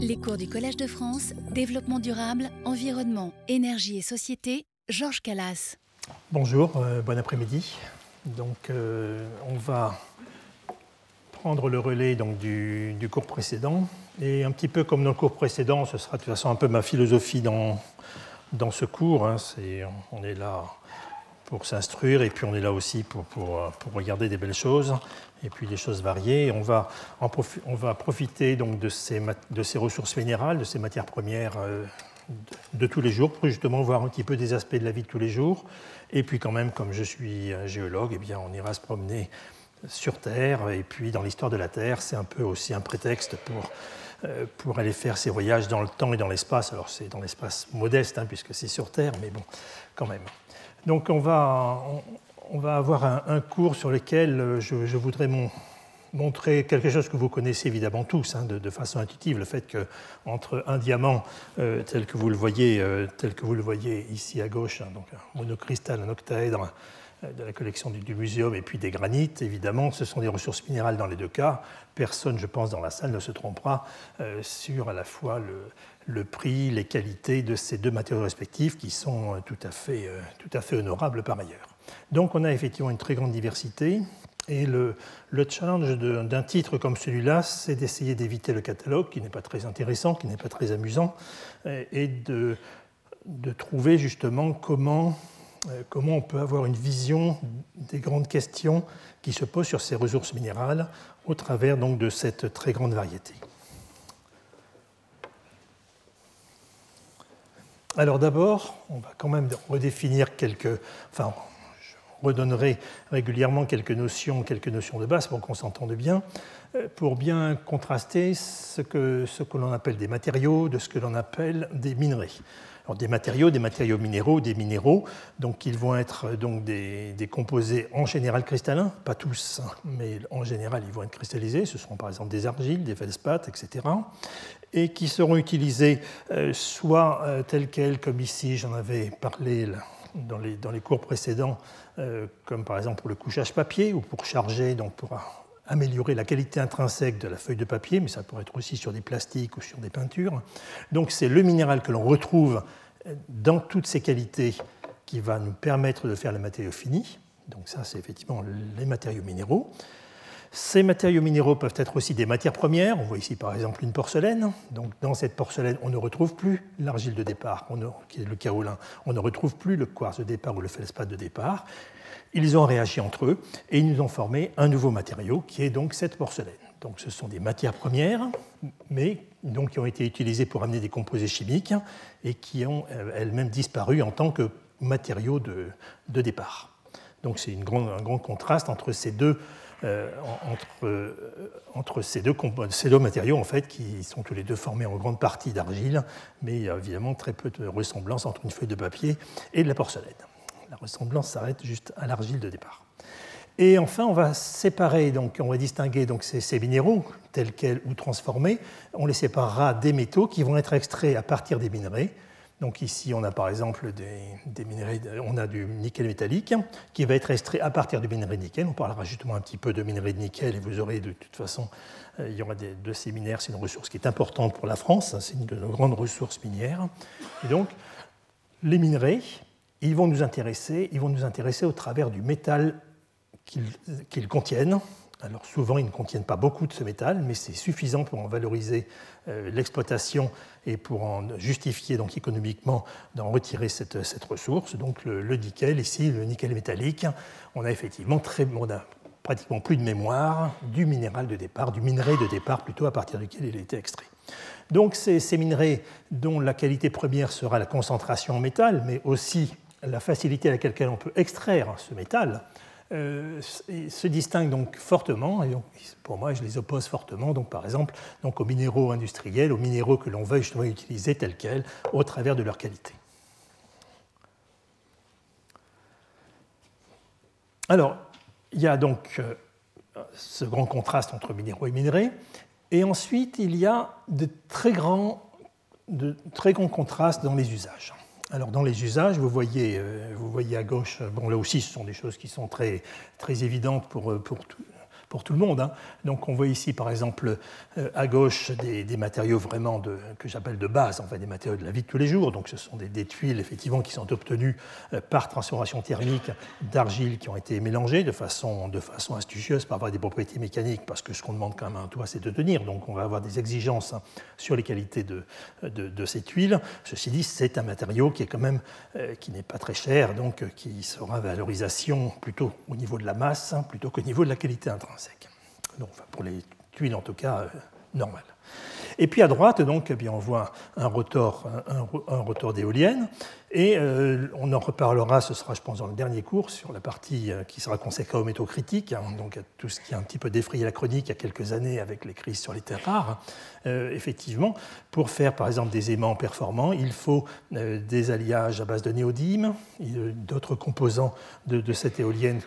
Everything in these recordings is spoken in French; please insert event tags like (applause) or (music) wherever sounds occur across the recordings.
Les cours du Collège de France, Développement durable, Environnement, Énergie et Société, Georges Calas. Bonjour, euh, bon après-midi. Donc, euh, on va prendre le relais donc, du, cours précédent. Et un petit peu comme dans le cours précédent, ce sera de toute façon un peu ma philosophie dans, dans ce cours. Hein. on est là pour s'instruire et puis on est là aussi pour, pour, pour, regarder des belles choses et puis des choses variées. On va, on va profiter donc de ces, de ces ressources minérales, de ces matières premières euh, de, tous les jours pour justement voir un petit peu des aspects de la vie de tous les jours. Et puis quand même, comme je suis géologue, eh bien, on ira se promener sur Terre et puis dans l'histoire de la Terre, c'est un peu aussi un prétexte pour euh, pour aller faire ces voyages dans le temps et dans l'espace. Alors c'est dans l'espace modeste, hein, puisque c'est sur Terre, mais bon, quand même. Donc on va, on, va avoir un, cours sur lequel euh, je, voudrais montrer quelque chose que vous connaissez évidemment tous hein, de, façon intuitive, le fait qu'entre un diamant euh, tel, que vous le voyez, euh, tel que vous le voyez ici à gauche, hein, donc un monocristal, un octaèdre de la collection du, du, muséum et puis des granites, évidemment, ce sont des ressources minérales dans les deux cas. Personne, je pense, dans la salle ne se trompera sur à la fois le, prix, les qualités de ces deux matériaux respectifs qui sont euh, tout à fait, euh, tout à fait honorables par ailleurs. Donc on a effectivement une très grande diversité. Et le, le challenge d'un titre comme celui-là, c'est d'essayer d'éviter le catalogue, qui n'est pas très intéressant, qui n'est pas très amusant, et de, de trouver justement comment, euh, comment on peut avoir une vision des grandes questions qui se posent sur ces ressources minérales au travers donc de cette très grande variété? Alors d'abord, on va quand même redéfinir quelques... Enfin, je redonnerai régulièrement quelques notions, quelques notions de base pour qu'on s'entende bien, euh, pour bien contraster ce que, ce que l'on appelle des matériaux de ce que l'on appelle des minerais. Alors, des matériaux, des matériaux minéraux, des minéraux, donc ils vont être donc des, des composés en général cristallins, pas tous, hein, mais en général ils vont être cristallisés. Ce seront par exemple des argiles, des feldspaths, etc et qui seront utilisés euh, soit euh, tels quels, comme ici j'en avais parlé dans les, dans les cours précédents, euh, comme par exemple pour le couchage papier ou pour charger, donc pour améliorer la qualité intrinsèque de la feuille de papier, mais ça pourrait être aussi sur des plastiques ou sur des peintures. Donc c'est le minéral que l'on retrouve dans toutes ses qualités qui va nous permettre de faire le matériau fini. Donc ça, c'est effectivement les matériaux minéraux. Ces matériaux minéraux peuvent être aussi des matières premières. On voit ici par exemple une porcelaine. Donc, dans cette porcelaine, on ne retrouve plus l'argile de départ, qui est le kaolin. On ne retrouve plus le quartz de départ ou le feldspath de départ. Ils ont réagi entre eux et ils nous ont formé un nouveau matériau qui est donc cette porcelaine. Donc, ce sont des matières premières, mais donc, qui ont été utilisées pour amener des composés chimiques et qui ont euh, elles-mêmes disparu en tant que matériaux de, départ. Donc, c'est un grand contraste entre ces deux euh, euh, ces, deux, matériaux en fait, qui sont tous les deux formés en grande partie d'argile, mais il y a évidemment très peu de ressemblance entre une feuille de papier et de la porcelaine. La ressemblance s'arrête juste à l'argile de départ. Et enfin, on va séparer, donc on va distinguer donc ces, ces, minéraux tels quels ou transformés. On les séparera des métaux qui vont être extraits à partir des minerais, donc ici, on a par exemple des, minerais, on a du nickel métallique qui va être extrait à partir du minerai de nickel. On parlera justement un petit peu de minerai de nickel et vous aurez de toute façon, euh, il y aura des, de ces minères, c'est une ressource qui est importante pour la France, c'est une de nos grandes ressources minières. Et donc, les minerais, ils vont nous intéresser, ils vont nous intéresser au travers du métal qu'ils contiennent, alors souvent, ils ne contiennent pas beaucoup de ce métal, mais c'est suffisant pour en valoriser euh, l'exploitation et pour en justifier donc économiquement d'en retirer cette, ressource. Donc le, nickel ici, le nickel métallique, on a effectivement pratiquement plus de mémoire du minéral de départ, du minerai de départ plutôt à partir duquel il a été extrait. Donc ces, ces minerais dont la qualité première sera la concentration en métal, mais aussi la facilité à laquelle on peut extraire ce métal, euh, se distinguent donc fortement, et donc, pour moi je les oppose fortement, donc, par exemple aux minéraux industriels, aux minéraux que l'on veut justement utiliser tels quels, au travers de leur qualité. Alors, il y a donc euh, ce grand contraste entre minéraux et minerais, et ensuite il y a de très grands contrastes dans les usages. Alors dans les usages, vous voyez, euh, vous voyez à gauche, bon là aussi ce sont des choses qui sont très, très évidentes pour, euh, pour, pour tout le monde. Hein. Donc on voit ici par exemple euh, à gauche des, matériaux vraiment de, que j'appelle de base, enfin des matériaux de la vie de tous les jours. Donc ce sont des, tuiles effectivement qui sont obtenues euh, par transformation thermique d'argile qui ont été mélangées de façon, de façon astucieuse pour avoir des propriétés mécaniques, parce que ce qu'on demande quand même à un toit c'est de tenir. Donc on va avoir des exigences hein, sur les qualités de, de, ces tuiles. Ceci dit, c'est un matériau qui est quand même euh, qui n'est pas très cher, donc qui sera valorisation plutôt au niveau de la masse hein, plutôt qu'au niveau de la qualité intrinsèque. Donc, pour les tuiles en tout cas euh, normales. Et puis à droite, donc, eh bien, on voit un rotor, un, rotor d'éolienne. Et euh, on en reparlera, ce sera, je pense, dans le dernier cours, sur la partie euh, qui sera consacrée aux métaux critiques, hein, donc à tout ce qui a un petit peu défrayé la chronique il y a quelques années avec les crises sur les terres rares. effectivement, pour faire, par exemple, des aimants performants, il faut des alliages à base de néodyme. D'autres composants de, cette éolienne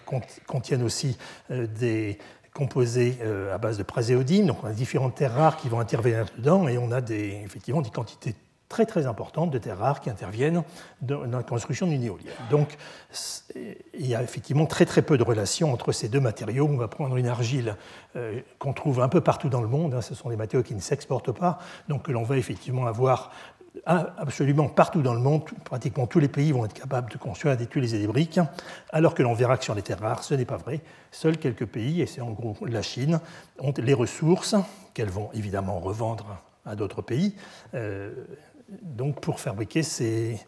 contiennent aussi des composé euh, à base de praséodyme. Donc on a différentes terres rares qui vont intervenir dedans et on a des, effectivement des quantités très très importantes de terres rares qui interviennent dans la construction d'une éolienne. Donc il y a effectivement très très peu de relations entre ces deux matériaux. On va prendre une argile euh, qu'on trouve un peu partout dans le monde, hein. ce sont des matériaux qui ne s'exportent pas, donc que l'on va effectivement avoir absolument partout dans le monde, pratiquement tous les pays vont être capables de construire des tuiles et des briques, alors que l'on verra que sur les terres rares, ce n'est pas vrai. Seuls quelques pays, et c'est en gros la Chine, ont les ressources qu'elles vont évidemment revendre à d'autres pays, euh, donc pour fabriquer ces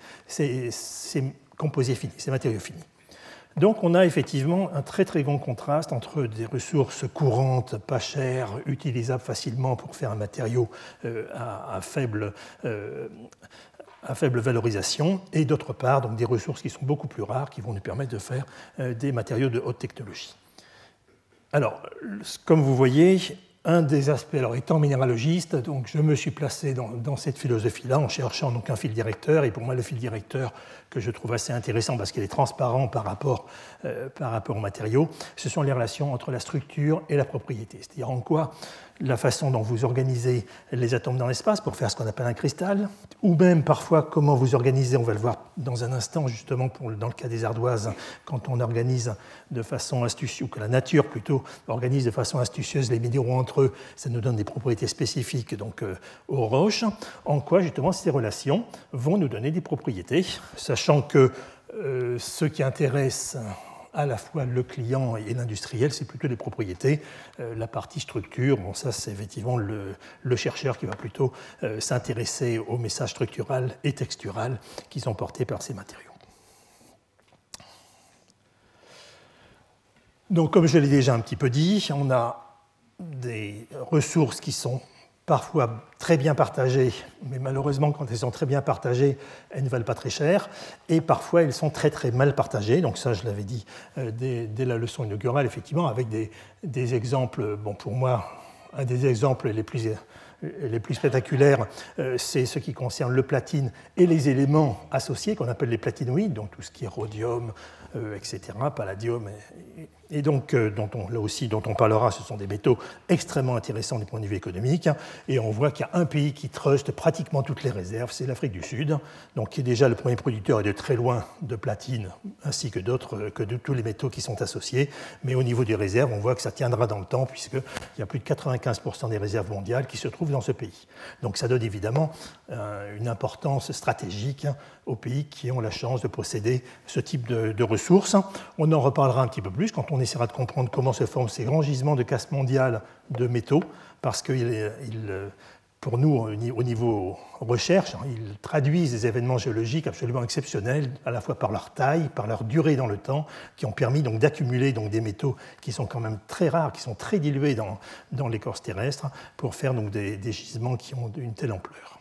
composés finis, ces matériaux finis. Donc on a effectivement un très très grand contraste entre des ressources courantes, pas chères, utilisables facilement pour faire un matériau euh, à, faible, euh, à, faible, valorisation, et d'autre part donc des ressources qui sont beaucoup plus rares, qui vont nous permettre de faire euh, des matériaux de haute technologie. Alors, comme vous voyez, un des aspects, alors étant minéralogiste, donc je me suis placé dans, cette philosophie-là en cherchant donc un fil directeur, et pour moi le fil directeur que je trouve assez intéressant parce qu'il est transparent par rapport, euh, par rapport aux matériaux, ce sont les relations entre la structure et la propriété. C'est-à-dire en quoi la façon dont vous organisez les atomes dans l'espace pour faire ce qu'on appelle un cristal, ou même parfois comment vous organisez, on va le voir dans un instant justement dans le cas des ardoises, quand on organise de façon astucieuse, ou que la nature plutôt organise de façon astucieuse les minéraux entre eux, ça nous donne des propriétés spécifiques donc, euh, aux roches, en quoi justement ces relations vont nous donner des propriétés, que euh, ce qui intéresse à la fois le client et l'industriel, c'est plutôt les propriétés. Euh, la partie structure, bon, ça c'est effectivement le, chercheur qui va plutôt euh, s'intéresser au message structural et textural qui sont portés par ces matériaux. Donc comme je l'ai déjà un petit peu dit, on a des ressources qui sont parfois très bien partagées, mais malheureusement, quand elles sont très bien partagées, elles ne valent pas très cher, et parfois elles sont très très mal partagées. Donc ça, je l'avais dit euh, dès, la leçon inaugurale, effectivement, avec des, exemples, bon, pour moi, un des exemples les plus, les plus spectaculaires, euh, c'est ce qui concerne le platine et les éléments associés qu'on appelle les platinoïdes, donc tout ce qui est rhodium, euh, etc., palladium et donc euh, là aussi dont on parlera, ce sont des métaux extrêmement intéressants du point de vue économique. Et on voit qu'il y a un pays qui truste pratiquement toutes les réserves, c'est l'Afrique du Sud, donc qui est déjà le premier producteur et de très loin de platine, ainsi que d'autres, que de tous les métaux qui sont associés. Mais au niveau des réserves, on voit que ça tiendra dans le temps, puisqu'il y a plus de 95% des réserves mondiales qui se trouvent dans ce pays. Donc ça donne évidemment euh, une importance stratégique aux pays qui ont la chance de posséder ce type de, de ressources. On en reparlera un petit peu plus quand on essaiera de comprendre comment se forment ces grands gisements de casse mondiale de métaux, parce que pour nous, au niveau recherche, ils traduisent des événements géologiques absolument exceptionnels, à la fois par leur taille, par leur durée dans le temps, qui ont permis d'accumuler des métaux qui sont quand même très rares, qui sont très dilués dans, l'écorce terrestre, pour faire des, gisements qui ont une telle ampleur.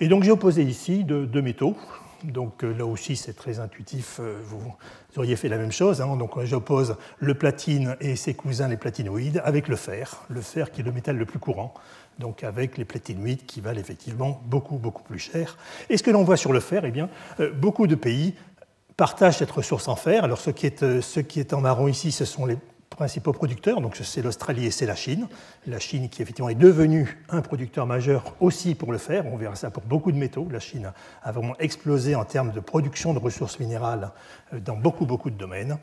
Et donc j'ai opposé ici deux métaux, donc euh, là aussi, c'est très intuitif. Euh, vous, auriez fait la même chose. Hein. Donc j'oppose le platine et ses cousins, les platinoïdes, avec le fer. Le fer qui est le métal le plus courant. Donc avec les platinoïdes qui valent effectivement beaucoup, beaucoup plus cher. Et ce que l'on voit sur le fer, eh bien, euh, beaucoup de pays partagent cette ressource en fer. Alors ce qui est, ce qui est en marron ici, ce sont les principaux producteurs, donc c'est l'Australie et c'est la Chine. La Chine qui effectivement est devenue un producteur majeur aussi pour le fer, on verra ça pour beaucoup de métaux. La Chine a vraiment explosé en termes de production de ressources minérales euh, dans beaucoup beaucoup de domaines.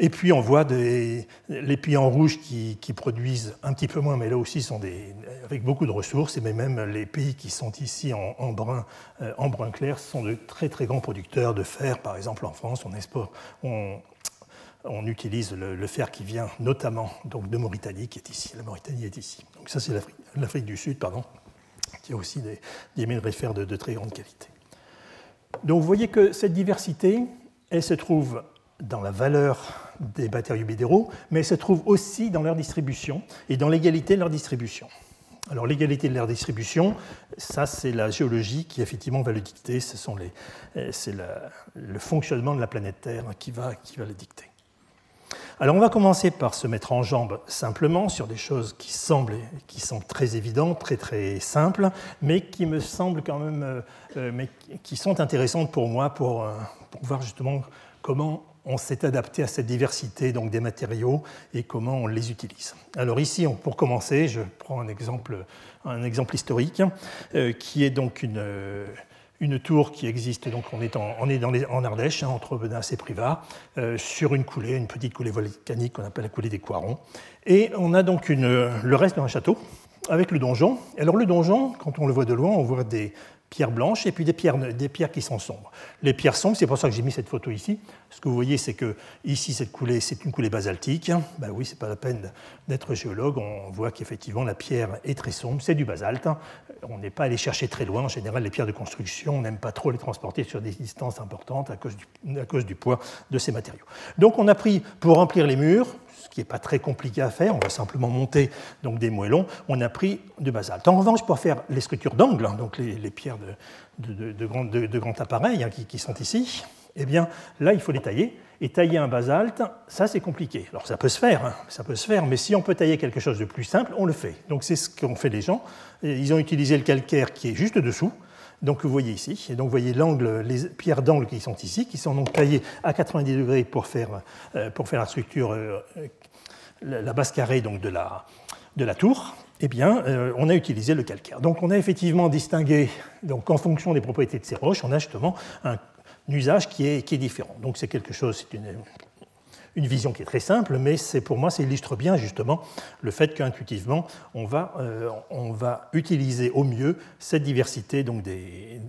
Et puis on voit les pays en rouge qui, produisent un petit peu moins, mais là aussi sont des, avec beaucoup de ressources, et même les pays qui sont ici en, brun, euh, en brun clair sont de très très grands producteurs de fer. Par exemple en France, on, exporte, on utilise le, fer qui vient notamment donc, de Mauritanie, qui est ici. La Mauritanie est ici. Donc ça c'est l'Afrique du Sud, pardon, qui a aussi des, des minerais de fer de, très grande qualité. Donc vous voyez que cette diversité, elle se trouve dans la valeur des matériaux minéraux, mais elles se trouvent aussi dans leur distribution et dans l'égalité de leur distribution. Alors l'égalité de leur distribution, ça c'est la géologie qui effectivement va le dicter, euh, c'est le fonctionnement de la planète Terre qui va, qui va le dicter. Alors on va commencer par se mettre en jambe simplement sur des choses qui semblent, qui sont très évidentes, très très simples, mais qui me semblent quand même, euh, euh, mais qui sont intéressantes pour moi pour, pour voir justement comment on s'est adapté à cette diversité donc, des matériaux et comment on les utilise. Alors ici, pour commencer, je prends un exemple, un exemple historique euh, qui est donc une, euh, une tour qui existe, donc on est en, Ardèche, hein, entre Benas et Privas, euh, sur une coulée, une petite coulée volcanique qu'on appelle la coulée des Coirons. Et on a donc le reste d'un château avec le donjon. Alors le donjon, quand on le voit de loin, on voit des, pierres blanches et puis des pierres, des pierres qui sont sombres. Les pierres sombres, c'est pour ça que j'ai mis cette photo ici. Ce que vous voyez, c'est que ici, cette coulée, c'est une coulée basaltique. Ben oui, c'est pas la peine d'être géologue. On voit qu'effectivement, la pierre est très sombre, c'est du basalte. On n'est pas allé chercher très loin. En général, les pierres de construction, on n'aime pas trop les transporter sur des distances importantes à cause, du, à cause du poids de ces matériaux. Donc, on a pris, pour remplir les murs, qui n'est pas très compliqué à faire, on va simplement monter donc, des moellons, on a pris du basalte. En revanche, pour faire les structures d'angle, hein, donc les, pierres de, grand, de, appareil hein, qui, sont ici, eh bien là, il faut les tailler. Et tailler un basalte, ça c'est compliqué. Alors ça peut se faire, hein, ça peut se faire, mais si on peut tailler quelque chose de plus simple, on le fait. Donc c'est ce qu'ont fait les gens. Ils ont utilisé le calcaire qui est juste dessous, donc vous voyez ici, et donc vous voyez l'angle, les pierres d'angle qui sont ici, qui sont donc taillées à 90 degrés pour faire, euh, pour faire la structure, euh, la base carrée donc de, la, de la tour. Eh bien, euh, on a utilisé le calcaire. Donc on a effectivement distingué, donc en fonction des propriétés de ces roches, on a justement un, usage qui est, qui est différent. Donc c'est quelque chose, c'est une, une vision qui est très simple, mais c'est pour moi, ça illustre bien justement le fait qu'intuitivement, on, va, euh, on va utiliser au mieux cette diversité donc des,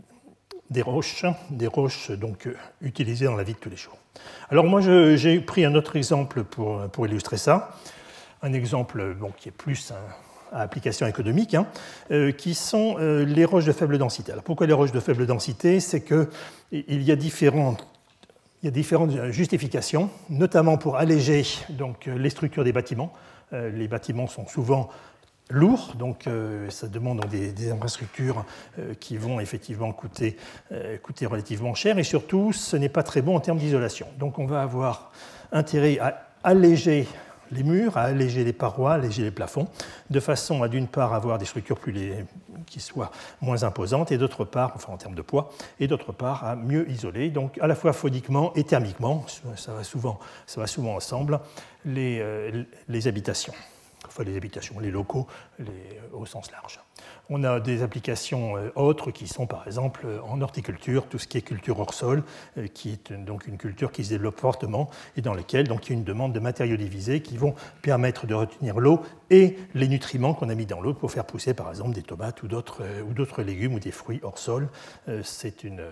des roches, des roches donc, euh, utilisées dans la vie de tous les jours. Alors moi, j'ai pris un autre exemple pour, pour illustrer ça, un exemple bon, qui est plus à application économique, hein, euh, qui sont les roches de faible densité. Alors pourquoi les roches de faible densité? C'est qu'il y a différentes il y a différentes justifications, notamment pour alléger donc, les structures des bâtiments. Euh, les bâtiments sont souvent lourds, donc euh, ça demande des, infrastructures euh, qui vont effectivement coûter, coûter relativement cher, et surtout, ce n'est pas très bon en termes d'isolation. Donc on va avoir intérêt à alléger les murs, à alléger les parois, alléger les plafonds, de façon à d'une part avoir des structures plus qui soient moins imposantes, et d'autre part, enfin en termes de poids, et d'autre part à mieux isoler, donc à la fois phoniquement et thermiquement, ça va souvent, ça va souvent ensemble, les, euh, les habitations enfin les habitations, les locaux au sens large. On a des applications euh, autres qui sont par exemple euh, en horticulture, tout ce qui est culture hors sol, euh, qui est donc une culture qui se développe fortement et dans laquelle donc, il y a une demande de matériaux divisés qui vont permettre de retenir l'eau et les nutriments qu'on a mis dans l'eau pour faire pousser par exemple des tomates ou d'autres légumes ou des fruits hors sol. C'est une,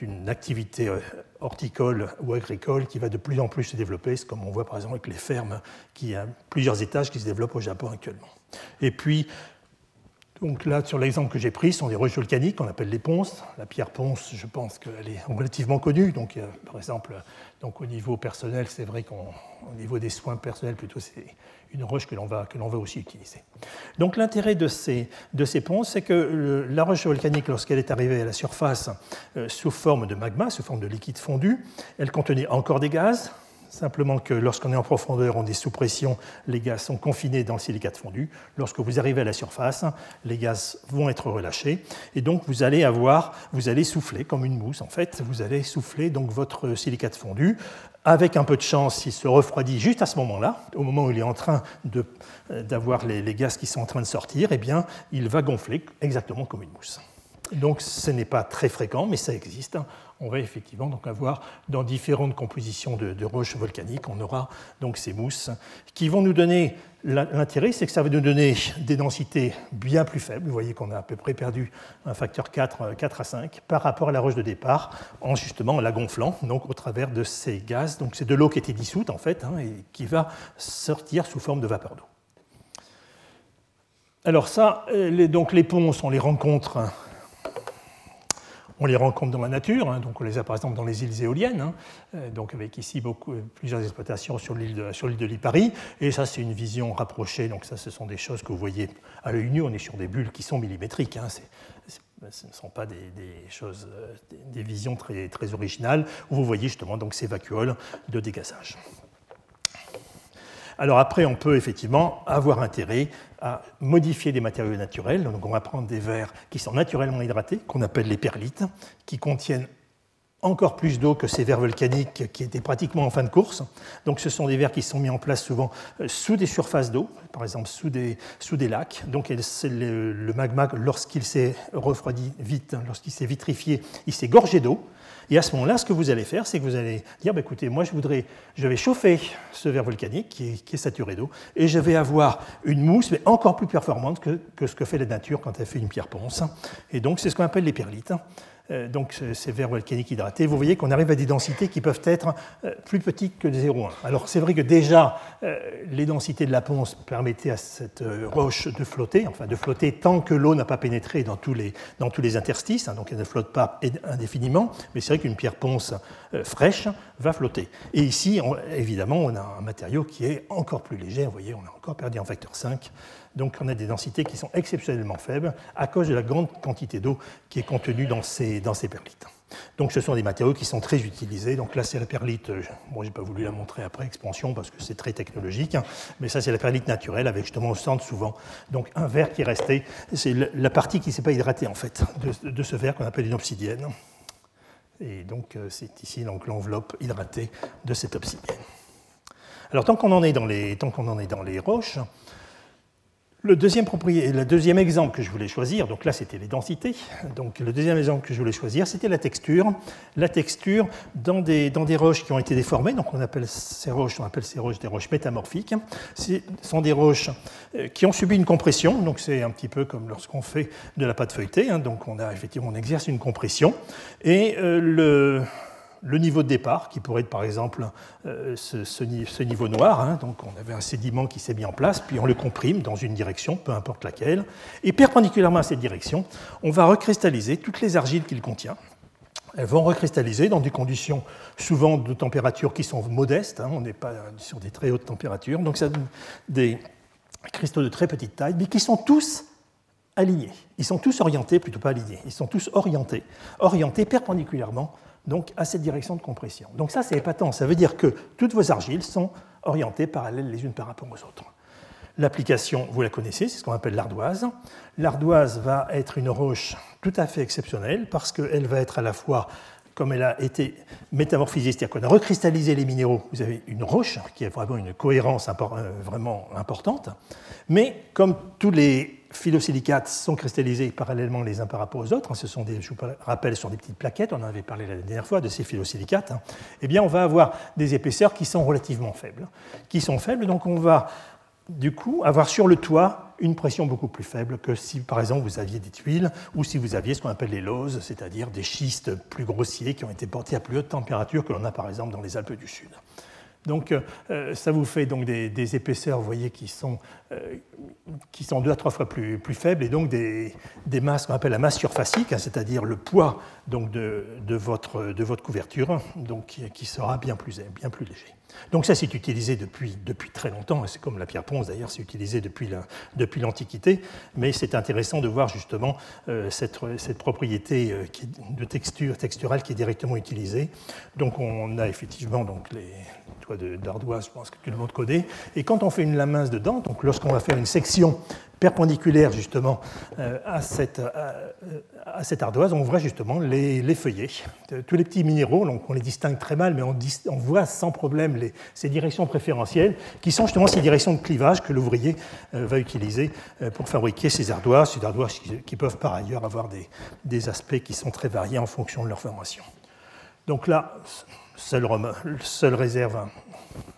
une activité horticole ou agricole qui va de plus en plus se développer, comme on voit par exemple avec les fermes qui a plusieurs étages qui se développent au Japon actuellement. Et puis, donc là, sur l'exemple que j'ai pris, ce sont des roches volcaniques qu'on appelle les ponces. La pierre ponce, je pense qu'elle est relativement connue. Donc, euh, par exemple, donc au niveau personnel, c'est vrai qu'au niveau des soins personnels, plutôt, c'est une roche que l'on va, aussi utiliser. Donc l'intérêt de ces, de ces ponces, c'est que la roche volcanique, lorsqu'elle est arrivée à la surface euh, sous forme de magma, sous forme de liquide fondu, elle contenait encore des gaz, Simplement que lorsqu'on est en profondeur, on est sous pression, les gaz sont confinés dans le silicate fondu. Lorsque vous arrivez à la surface, les gaz vont être relâchés. Et donc vous allez avoir, vous allez souffler comme une mousse en fait. Vous allez souffler donc votre silicate fondu. Avec un peu de chance, il se refroidit juste à ce moment-là, au moment où il est en train d'avoir les, les, gaz qui sont en train de sortir, eh bien, il va gonfler exactement comme une mousse. Donc ce n'est pas très fréquent, mais ça existe on va effectivement donc avoir dans différentes compositions de, roches volcaniques, on aura donc ces mousses qui vont nous donner l'intérêt, c'est que ça va nous donner des densités bien plus faibles. Vous voyez qu'on a à peu près perdu un facteur 4, 4 à 5 par rapport à la roche de départ, en justement la gonflant donc au travers de ces gaz. C'est de l'eau qui était dissoute en fait hein, et qui va sortir sous forme de vapeur d'eau. Alors ça, les, donc les ponces, on les rencontre on les rencontre dans la nature, hein, donc on les a par exemple dans les îles éoliennes, hein, euh, donc avec ici beaucoup, plusieurs exploitations sur l'île de, Lipari, et ça c'est une vision rapprochée, donc ça ce sont des choses que vous voyez à l'œil nu, on est sur des bulles qui sont millimétriques, hein, ce ne sont pas des, choses, euh, des visions très, originales, où vous voyez justement donc ces vacuoles de dégazage. Alors après, on peut effectivement avoir intérêt à modifier des matériaux naturels. Donc on va prendre des verres qui sont naturellement hydratés, qu'on appelle les perlites, qui contiennent encore plus d'eau que ces verres volcaniques qui étaient pratiquement en fin de course. Donc ce sont des verres qui sont mis en place souvent euh, sous des surfaces d'eau, par exemple sous des, sous des lacs. Donc le, le magma, lorsqu'il s'est refroidi vite, lorsqu'il s'est vitrifié, il s'est gorgé d'eau. Et à ce moment-là, ce que vous allez faire, c'est que vous allez dire, bah, écoutez, moi je voudrais, je vais chauffer ce verre volcanique qui est, saturé d'eau, et je vais avoir une mousse, mais encore plus performante que, que, ce que fait la nature quand elle fait une pierre ponce. Et donc c'est ce qu'on appelle les perlites. Euh, donc ces verres volcaniques hydratés, vous voyez qu'on arrive à des densités qui peuvent être euh, plus petites que 0,1. Alors c'est vrai que déjà, euh, les densités de la ponce permettaient à cette roche de flotter, enfin de flotter tant que l'eau n'a pas pénétré dans tous les, dans tous les interstices, hein, donc elle ne flotte pas indéfiniment, mais c'est vrai qu'une pierre ponce fraîche va flotter. Et ici, évidemment, on a un matériau qui est encore plus léger, vous voyez, on a encore perdu en facteur 5 donc on a des densités qui sont exceptionnellement faibles à cause de la grande quantité d'eau qui est contenue dans ces, dans ces perlites. Donc ce sont des matériaux qui sont très utilisés. Donc là c'est la perlite, moi je n'ai pas voulu la montrer après expansion parce que c'est très technologique, hein. mais ça c'est la perlite naturelle avec justement au centre souvent donc un verre qui est resté, c'est la partie qui ne s'est pas hydratée en fait de, ce verre qu'on appelle une obsidienne. Et donc euh, c'est ici l'enveloppe hydratée de cette obsidienne. Alors tant qu'on en est tant qu'on en est dans les roches, le deuxième, le deuxième exemple que je voulais choisir, donc là c'était les densités, donc le deuxième exemple que je voulais choisir c'était la texture. La texture dans des, dans des roches qui ont été déformées, donc on appelle ces roches, on appelle ces roches des roches métamorphiques. Ce sont des roches euh, qui ont subi une compression, donc c'est un petit peu comme lorsqu'on fait de la pâte feuilletée, hein, donc on a effectivement on exerce une compression. Et euh, le, le niveau de départ, qui pourrait être par exemple euh, ce, niveau noir. Hein. donc on avait un sédiment qui s'est mis en place, puis on le comprime dans une direction, peu importe laquelle. Et perpendiculairement à cette direction, on va recristalliser toutes les argiles qu'il contient. Elles vont recristalliser dans des conditions souvent de température qui sont modestes. Hein. on n'est pas sur des très hautes températures. Donc ça donne des cristaux de très petite taille, mais qui sont tous alignés. Ils sont tous orientés, plutôt pas alignés, ils sont tous orientés, orientés perpendiculairement donc à cette direction de compression. Donc ça, c'est épatant. Ça veut dire que toutes vos argiles sont orientées parallèles les unes par rapport aux autres. L'application, vous la connaissez, c'est ce qu'on appelle l'ardoise. L'ardoise va être une roche tout à fait exceptionnelle parce qu'elle va être à la fois, comme elle a été métamorphisée, c'est-à-dire qu'on a recristallisé les minéraux, vous avez une roche qui a vraiment une cohérence euh, vraiment importante, mais comme tous les phylosilicates sont cristallisés parallèlement les uns par rapport aux autres. Ce sont des, je vous rappelle, ce des petites plaquettes, on en avait parlé la dernière fois de ces phylosilicates. Hein. Eh bien, on va avoir des épaisseurs qui sont relativement faibles. Qui sont faibles, donc on va du coup avoir sur le toit une pression beaucoup plus faible que si, par exemple, vous aviez des tuiles ou si vous aviez ce qu'on appelle les loses, c'est-à-dire des schistes plus grossiers qui ont été portés à plus haute température que l'on a, par exemple, dans les Alpes du Sud. Donc euh, ça vous fait donc des, épaisseurs, vous voyez, qui sont, euh, qui sont deux à trois fois plus, plus faibles et donc des, masses qu'on appelle la masse surfacique, hein, c'est-à-dire le poids donc, de, de, votre, de votre couverture, donc, qui, sera bien plus, bien plus léger. Donc ça, c'est utilisé depuis, depuis très longtemps, c'est comme la pierre ponce d'ailleurs, c'est utilisé depuis, l'Antiquité, mais c'est intéressant de voir justement euh, cette, cette, propriété euh, de texture texturale qui est directement utilisée. Donc on a effectivement donc, les toits d'ardoise, je pense que tout le monde connaît, et quand on fait une mince dedans, donc lorsqu'on va faire une section perpendiculaire justement euh, à cette, à, cette, ardoise, on voit justement les, feuillets. Tous les petits minéraux, donc on les distingue très mal, mais on, voit sans problème les, ces directions préférentielles, qui sont justement ces directions de clivage que l'ouvrier euh, va utiliser euh, pour fabriquer ces ardoises, ces ardoises qui, peuvent par ailleurs avoir des, des, aspects qui sont très variés en fonction de leur formation. Donc là, seule, seule réserve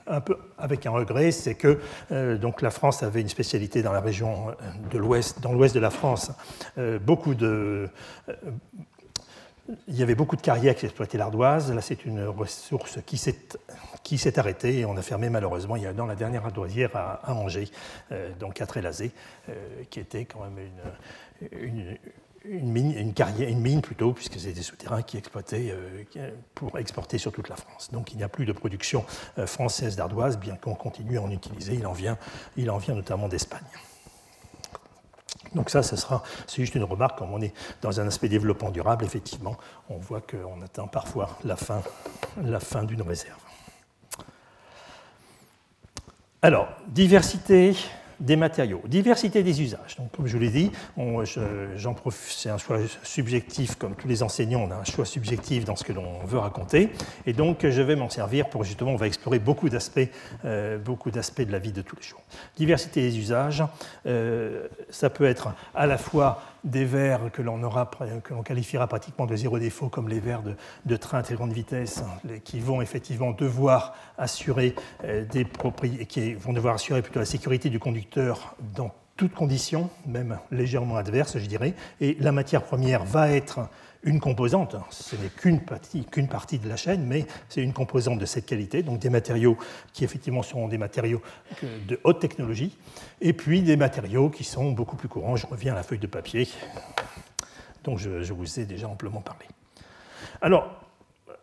un peu avec un regret, c'est que euh, donc la France avait une spécialité dans la région de l'Ouest, dans l'Ouest de la France, beaucoup de il y avait beaucoup de carrières qui exploitaient l'ardoise. Là, c'est une ressource qui s'est, arrêtée et on a fermé malheureusement il y a dans la dernière ardoisière à, Angers, euh, donc à Trélazé, euh, qui était quand même une, une, mine plutôt, puisque c'était des souterrains qui exploitaient euh, pour exporter sur toute la France. Donc il n'y a plus de production française d'ardoise, bien qu'on continue à en utiliser. Il en vient, il en vient notamment d'Espagne. Donc ça, ce sera, c'est juste une remarque, comme on est dans un aspect développement durable, effectivement, on voit qu'on atteint parfois la fin, la fin d'une réserve. Alors, diversité des matériaux, diversité des usages. Donc, comme je l'ai dit, c'est un choix subjectif, comme tous les enseignants, on a un choix subjectif dans ce que l'on veut raconter. Et donc, je vais m'en servir pour justement, on va explorer beaucoup d'aspects, euh, beaucoup d'aspects de la vie de tous les jours. Diversité des usages, euh, ça peut être à la fois des verres que l'on qualifiera pratiquement de zéro défaut, comme les verres de, train à très grande vitesse, qui vont effectivement devoir assurer euh, des propriétés, qui vont devoir assurer plutôt la sécurité du conducteur dans toutes conditions, même légèrement adverses, je dirais. Et la matière première va être une composante, ce n'est qu'une partie, qu'une partie de la chaîne, mais c'est une composante de cette qualité, donc des matériaux qui effectivement seront des matériaux de haute technologie, et puis des matériaux qui sont beaucoup plus courants. Je reviens à la feuille de papier dont je vous ai déjà amplement parlé. Alors,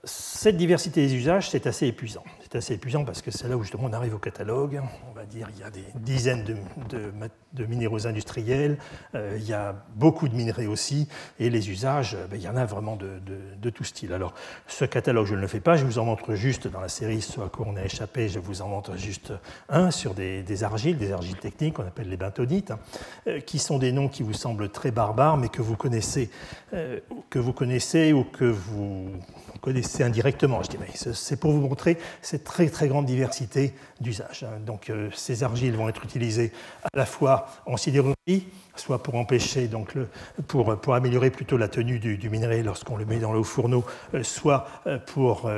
cette diversité des usages, c'est assez épuisant. C'est assez épuisant parce que c'est là où justement on arrive au catalogue. On va dire il y a des dizaines de, minéraux industriels, euh, il y a beaucoup de minerais aussi, et les usages, ben, il y en a vraiment de, tout style. Alors, ce catalogue, je ne le fais pas, je vous en montre juste dans la série ce à quoi on a échappé, je vous en montre juste un sur des, argiles, des argiles techniques qu'on appelle les bentonites, hein, euh, qui sont des noms qui vous semblent très barbares, mais que vous connaissez, euh, que vous connaissez ou que vous connaissez indirectement, je dirais. C'est pour vous montrer cette très très grande diversité d'usages. Hein. Donc euh, ces argiles vont être utilisées à la fois en sidérurgie, soit pour empêcher, donc pour améliorer plutôt la tenue du, minerai lorsqu'on le met dans le fourneau, euh, soit euh, pour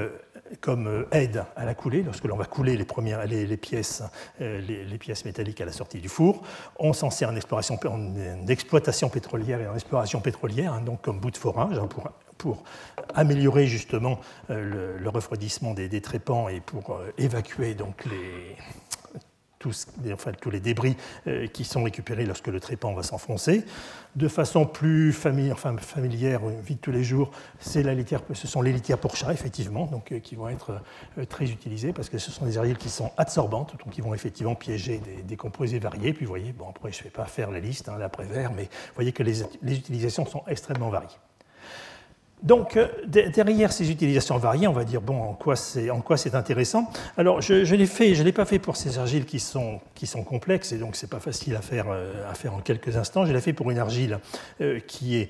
comme aide à la coulée, lorsque l'on va couler les, premières, les, pièces, les, pièces métalliques à la sortie du four. On s'en sert en, exploitation pétrolière et en exploration pétrolière, hein, donc comme bout de forage, pour améliorer justement euh, le, refroidissement des, trépans et pour euh, évacuer donc les, tous, enfin, tous les débris euh, qui sont récupérés lorsque le trépan va s'enfoncer. De façon plus familière, enfin, de tous les jours, ce sont les litières pour chat, effectivement, donc, qui vont être très utilisées parce que ce sont des argiles qui sont absorbantes, donc qui vont effectivement piéger des, composés variés. Puis vous voyez, bon, après, je ne vais pas faire la liste, hein, l'après-vert, mais vous voyez que les utilisations sont extrêmement variées. Donc, euh, derrière ces utilisations variées, on va dire, bon, en quoi c'est intéressant Alors, je ne je l'ai pas fait pour ces argiles qui sont, qui sont complexes, et donc ce n'est pas facile à faire, euh, à faire en quelques instants. Je l'ai fait pour une argile euh, qui, est,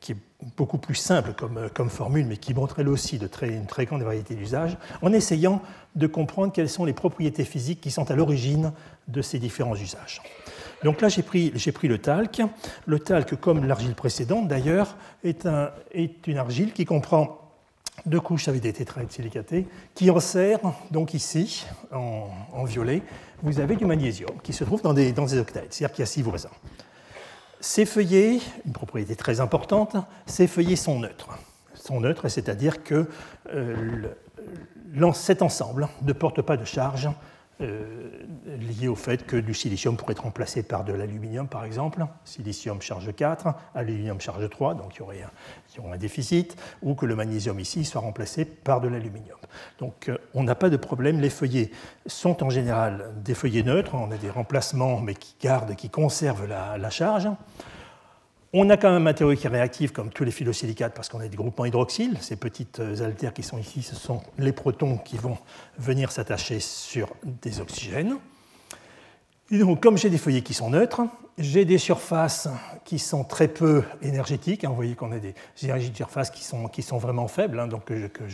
qui est beaucoup plus simple comme, comme formule, mais qui montre elle aussi de très, une très grande variété d'usages, en essayant de comprendre quelles sont les propriétés physiques qui sont à l'origine de ces différents usages. Donc là, j'ai pris, le talc. Le talc, comme l'argile précédente d'ailleurs, est, un, est, une argile qui comprend deux couches avec des tétraèdres silicatés, qui resserre, donc ici, en, violet, vous avez du magnésium qui se trouve dans des, dans des c'est-à-dire qu'il y a six voisins. Ces feuillets, une propriété très importante, ces feuillets sont neutres. Sont neutres, c'est-à-dire que euh, cet ensemble ne porte pas de charge liées au fait que du silicium pourrait être remplacé par de l'aluminium, par exemple, silicium charge 4, aluminium charge 3, donc il y aurait un, déficit, ou que le magnésium ici soit remplacé par de l'aluminium. Donc on n'a pas de problème, les feuillets sont en général des feuillets neutres, on a des remplacements mais qui gardent, qui conservent la charge. On a quand même un matériau qui est réactif comme tous les phyllosilicates parce qu'on a des groupements hydroxyles. Ces petites euh, altères qui sont ici, ce sont les protons qui vont venir s'attacher sur des oxygènes. Donc, comme j'ai des feuillets qui sont neutres, j'ai des surfaces qui sont très peu énergétiques. Hein. Vous voyez qu'on a des énergies de surface qui sont, vraiment faibles, hein, donc euh, que,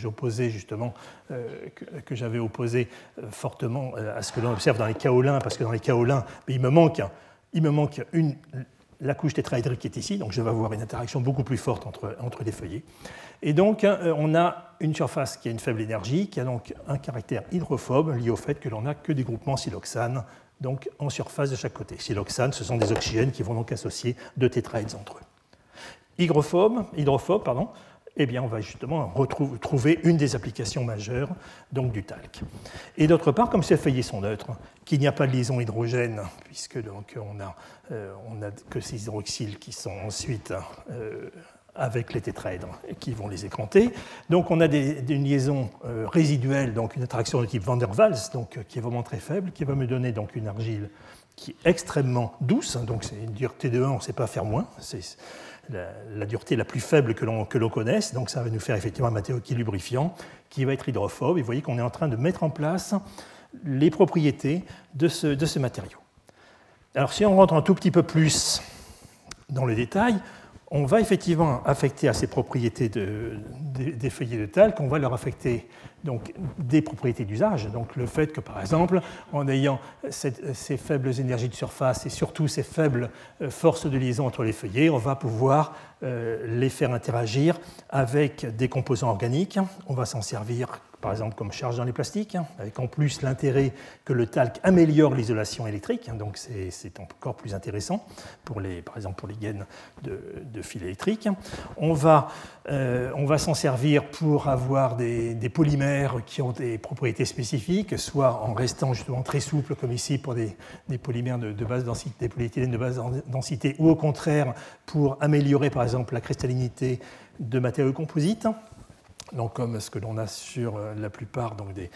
j'avais opposé euh, fortement à ce que l'on observe dans les kaolins, parce que dans les kaolins, manque, il me manque une, la couche tétraédrique est ici, donc je vais avoir une interaction beaucoup plus forte entre, les feuillets. Et donc, euh, on a une surface qui a une faible énergie, qui a donc un caractère hydrophobe lié au fait que l'on n'a que des groupements siloxanes donc en surface de chaque côté. Siloxanes, ce sont des oxygènes qui vont donc associer deux tétraèdes entre eux. Hydrophobe, hydrophobe pardon, eh bien, on va justement retrouver une des applications majeures donc, du talc. Et d'autre part, comme ces feuillets sont neutres, qu'il n'y a pas de liaison hydrogène, puisque donc, on n'a euh, que ces hydroxyles qui sont ensuite euh, avec les tétraèdres qui vont les écranter. Donc on a des, une liaison euh, résiduelle, donc une attraction de type van der Waals, donc, qui est vraiment très faible, qui va me donner donc une argile qui est extrêmement douce, donc c'est une dureté de 1, on ne sait pas faire moins, la, dureté la plus faible que l'on connaisse, donc ça va nous faire effectivement un matériau qui est lubrifiant, qui va être hydrophobe, et vous voyez qu'on est en train de mettre en place les propriétés de ce, de ce matériau. Alors si on rentre un tout petit peu plus dans le détail, on va effectivement affecter à ces propriétés des feuillets de talc, on va leur affecter des propriétés d'usage. Donc le fait que, par exemple, en ayant ces faibles énergies de surface et surtout ces faibles euh, forces de liaison entre les feuillets, on va pouvoir euh, les faire interagir avec des composants organiques. On va s'en servir par exemple comme charge dans les plastiques, hein, avec en plus l'intérêt que le talc améliore l'isolation électrique, hein, donc c'est encore plus intéressant, pour les, par exemple pour les gaines de, fil électrique. On va, euh, s'en servir pour avoir des, polymères qui ont des propriétés spécifiques, soit en restant justement très souple, comme ici pour des, polymères de, de, basse densité, des polyéthylènes de basse densité, ou au contraire pour améliorer par exemple la cristallinité de matériaux composites donc comme ce que l'on a sur euh, la plupart donc des,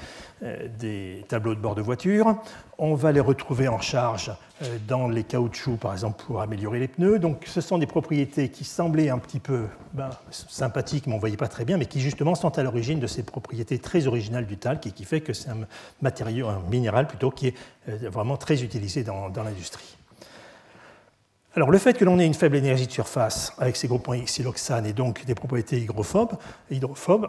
euh, des, tableaux de bord de voiture. On va les retrouver en charge euh, dans les caoutchoucs, par exemple, pour améliorer les pneus. Donc ce sont des propriétés qui semblaient un petit peu ben, sympathiques, mais on ne voyait pas très bien, mais qui justement sont à l'origine de ces propriétés très originales du talc et qui fait que c'est un matériau, un minéral plutôt, qui est vraiment très utilisé dans l'industrie. Alors le fait que l'on ait une faible énergie de surface avec ces groupements xyloxane et donc des propriétés hydrophobes,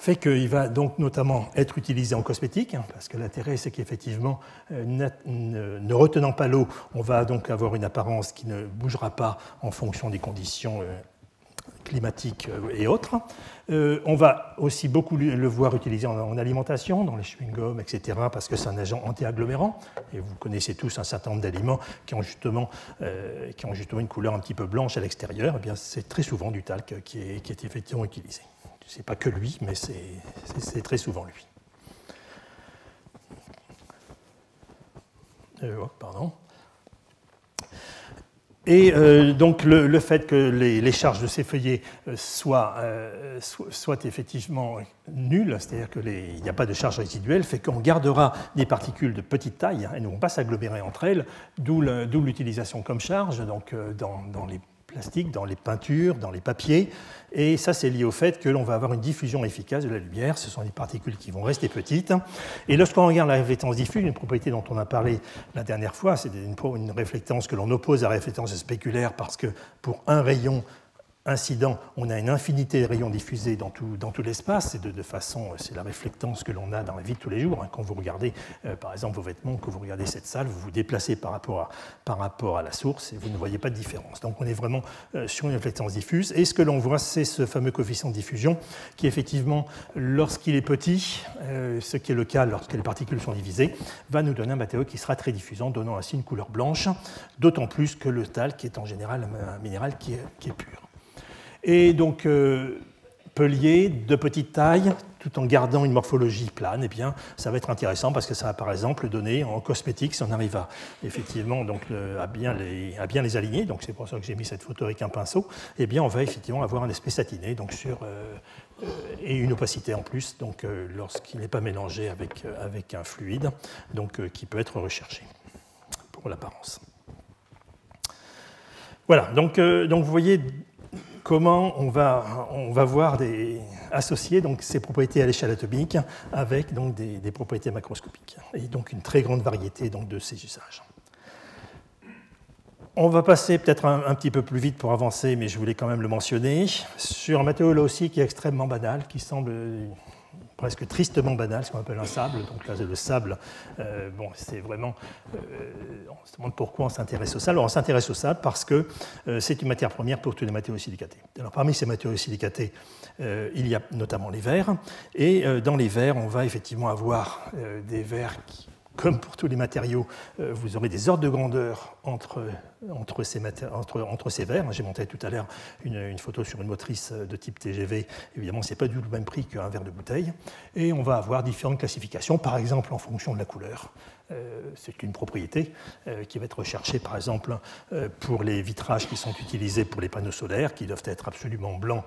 fait qu'il va donc notamment être utilisé en cosmétique, hein, parce que l'intérêt c'est qu'effectivement, euh, ne, retenant pas l'eau, on va donc avoir une apparence qui ne bougera pas en fonction des conditions euh, climatiques euh, et autres. Euh, on va aussi beaucoup le voir utilisé en, alimentation, dans les chewing-gums, etc., parce que c'est un agent anti-agglomérant. Et vous connaissez tous un certain nombre d'aliments qui, ont justement, euh, qui ont justement une couleur un petit peu blanche à l'extérieur. Eh bien, c'est très souvent du talc qui est, qui est effectivement utilisé. Ce n'est pas que lui, mais c'est très souvent lui. Oh, pardon. Et euh, donc le, fait que les, charges de ces feuillets euh, euh, soient, effectivement nulles, c'est-à-dire qu'il n'y a pas de charge résiduelle, fait qu'on gardera des particules de petite taille, hein, elles ne vont pas s'agglomérer entre elles, d'où l'utilisation comme charge donc, dans les plastiques, dans les peintures, dans les papiers. Et ça, c'est lié au fait que l'on va avoir une diffusion efficace de la lumière. Ce sont des particules qui vont rester petites. Et lorsqu'on regarde la réflectance diffuse, une propriété dont on a parlé la dernière fois, c'est une, une réflectance que l'on oppose à la réflectance spéculaire parce que pour un rayon incident, on a une infinité de rayons diffusés dans tout, l'espace, et de, façon, c'est la réflectance que l'on a dans la vie de tous les jours. Hein. Quand vous regardez, euh, par exemple, vos vêtements, que vous regardez cette salle, vous vous déplacez par rapport, à, la source et vous ne voyez pas de différence. Donc on est vraiment euh, sur une réflectance diffuse. Et ce que l'on voit, c'est ce fameux coefficient de diffusion qui, effectivement, lorsqu'il est petit, euh, ce qui est le cas lorsque les particules sont divisées, va nous donner un matériau qui sera très diffusant, donnant ainsi une couleur blanche, d'autant plus que le talc est en général un minéral qui est pur. Et donc, euh, de petite taille, tout en gardant une morphologie plane, eh bien, ça va être intéressant parce que ça va par exemple donner en cosmétique, si on arrive à, effectivement donc, à, bien les, à bien les aligner, donc c'est pour ça que j'ai mis cette photo avec un pinceau, eh bien, on va effectivement avoir un aspect satiné donc sur, euh, euh, et une opacité en plus donc, euh, lorsqu'il n'est pas mélangé avec, avec un fluide, donc, qui peut être recherché pour l'apparence. Voilà, donc, donc vous voyez comment on va, on va voir des, associer donc, ces propriétés à l'échelle atomique avec donc, des, propriétés macroscopiques, et donc une très grande variété donc, de ces usages. On va passer peut-être un, petit peu plus vite pour avancer, mais je voulais quand même le mentionner, sur un matériau là aussi qui est extrêmement banal, qui semble presque tristement banal, ce qu'on appelle un sable. Donc là, le sable, euh, bon, c'est vraiment. Euh, on se demande pourquoi on s'intéresse au sable. Alors, on s'intéresse au sable parce que euh, c'est une matière première pour tous les matériaux silicatés. Alors, parmi ces matériaux silicatés, il y a notamment les verres. Et dans les verres, on va effectivement avoir des verres qui comme pour tous les matériaux, vous aurez des ordres de grandeur entre, entre, ces, verres. J'ai montré tout à l'heure une, photo sur une motrice de type TGV. Évidemment, ce n'est pas du tout le même prix qu'un verre de bouteille. Et on va avoir différentes classifications, par exemple en fonction de la couleur. Euh, c'est une propriété euh, qui va être recherchée, par exemple, pour les vitrages qui sont utilisés pour les panneaux solaires, qui doivent être absolument blancs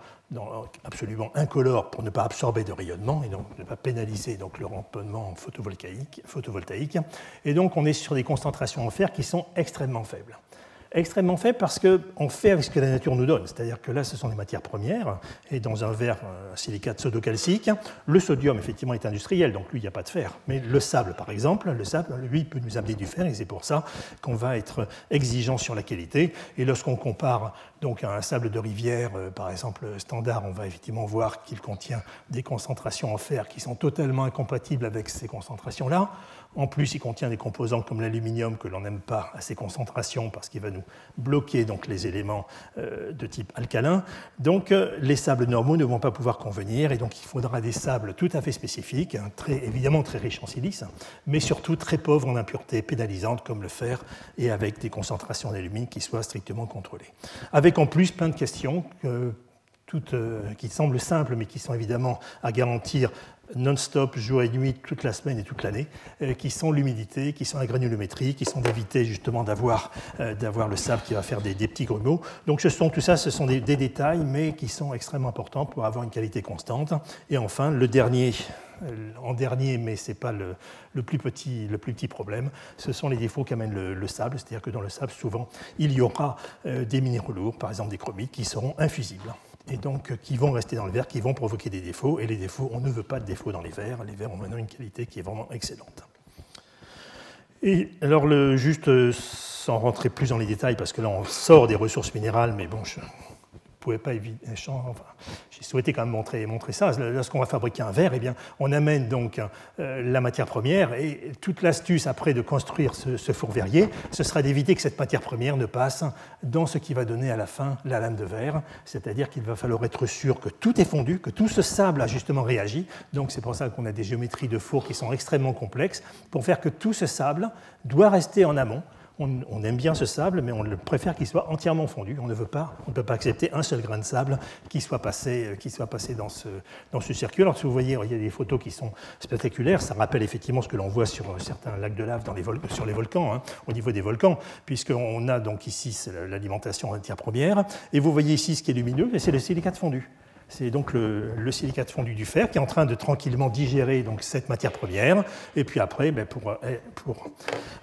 absolument incolore pour ne pas absorber de rayonnement et donc ne pas pénaliser donc, le photovoltaïque, photovoltaïque. Et donc on est sur des concentrations en fer qui sont extrêmement faibles extrêmement faible parce qu'on fait avec ce que la nature nous donne. C'est-à-dire que là, ce sont des matières premières, et dans un verre un silicate sodocalcique, le sodium, effectivement, est industriel, donc lui, il n'y a pas de fer. Mais le sable, par exemple, le sable, lui, peut nous amener du fer, et c'est pour ça qu'on va être exigeant sur la qualité. Et lorsqu'on compare donc à un sable de rivière, euh, par exemple, standard, on va effectivement voir qu'il contient des concentrations en fer qui sont totalement incompatibles avec ces concentrations-là. En plus, il contient des composants comme l'aluminium que l'on n'aime pas à ces concentrations parce qu'il va nous bloquer les éléments euh, de type alcalin. Donc, euh, les sables normaux ne vont pas pouvoir convenir et donc il faudra des sables tout à fait spécifiques, hein, très, évidemment très riches en silice, mais surtout très pauvres en impuretés pénalisantes comme le fer et avec des concentrations d'alumine qui soient strictement contrôlées. Avec en plus plein de questions. toutes, euh, qui semblent simples, mais qui sont évidemment à garantir non-stop, jour et nuit, toute la semaine et toute l'année, euh, qui sont l'humidité, qui sont la granulométrie, qui sont d'éviter justement d'avoir euh, le sable qui va faire des, petits grumeaux. Donc ce sont, tout ça, ce sont des, détails, mais qui sont extrêmement importants pour avoir une qualité constante. Et enfin, le dernier, euh, en dernier, mais ce n'est pas le, plus petit, le plus petit problème, ce sont les défauts qu'amène le, sable. C'est-à-dire que dans le sable, souvent, il y aura des minéraux lourds, par exemple des chromiques, qui seront infusibles et donc qui vont rester dans le verre, qui vont provoquer des défauts. Et les défauts, on ne veut pas de défauts dans les verres. Les verres ont maintenant une qualité qui est vraiment excellente. Et alors, le, juste euh, sans rentrer plus dans les détails, parce que là on sort des ressources minérales, mais bon, je, pouvais pas éviter. J'ai souhaité quand même montrer, montrer ça. Lorsqu'on va fabriquer un verre, eh bien, on amène donc euh, la matière première et toute l'astuce après de construire ce, four verrier, ce sera d'éviter que cette matière première ne passe dans ce qui va donner à la fin la lame de verre. C'est-à-dire qu'il va falloir être sûr que tout est fondu, que tout ce sable a justement réagi. Donc c'est pour ça qu'on a des géométries de four qui sont extrêmement complexes pour faire que tout ce sable doit rester en amont on, aime bien ce sable, mais on préfère qu'il soit entièrement fondu. On ne veut pas, on ne peut pas accepter un seul grain de sable qui soit passé, euh, qui soit passé dans, ce, dans ce circuit. Alors, si vous voyez, il y a des photos qui sont spectaculaires. Ça rappelle effectivement ce que l'on voit sur euh, certains lacs de lave dans les sur les volcans, hein, au niveau des volcans, puisqu'on a donc ici l'alimentation en matière première. Et vous voyez ici ce qui est lumineux, c'est le silicate fondu. C'est donc le, silicate fondu du fer qui est en train de tranquillement digérer donc, cette matière première. Et puis après, ben, pour, eh, pour,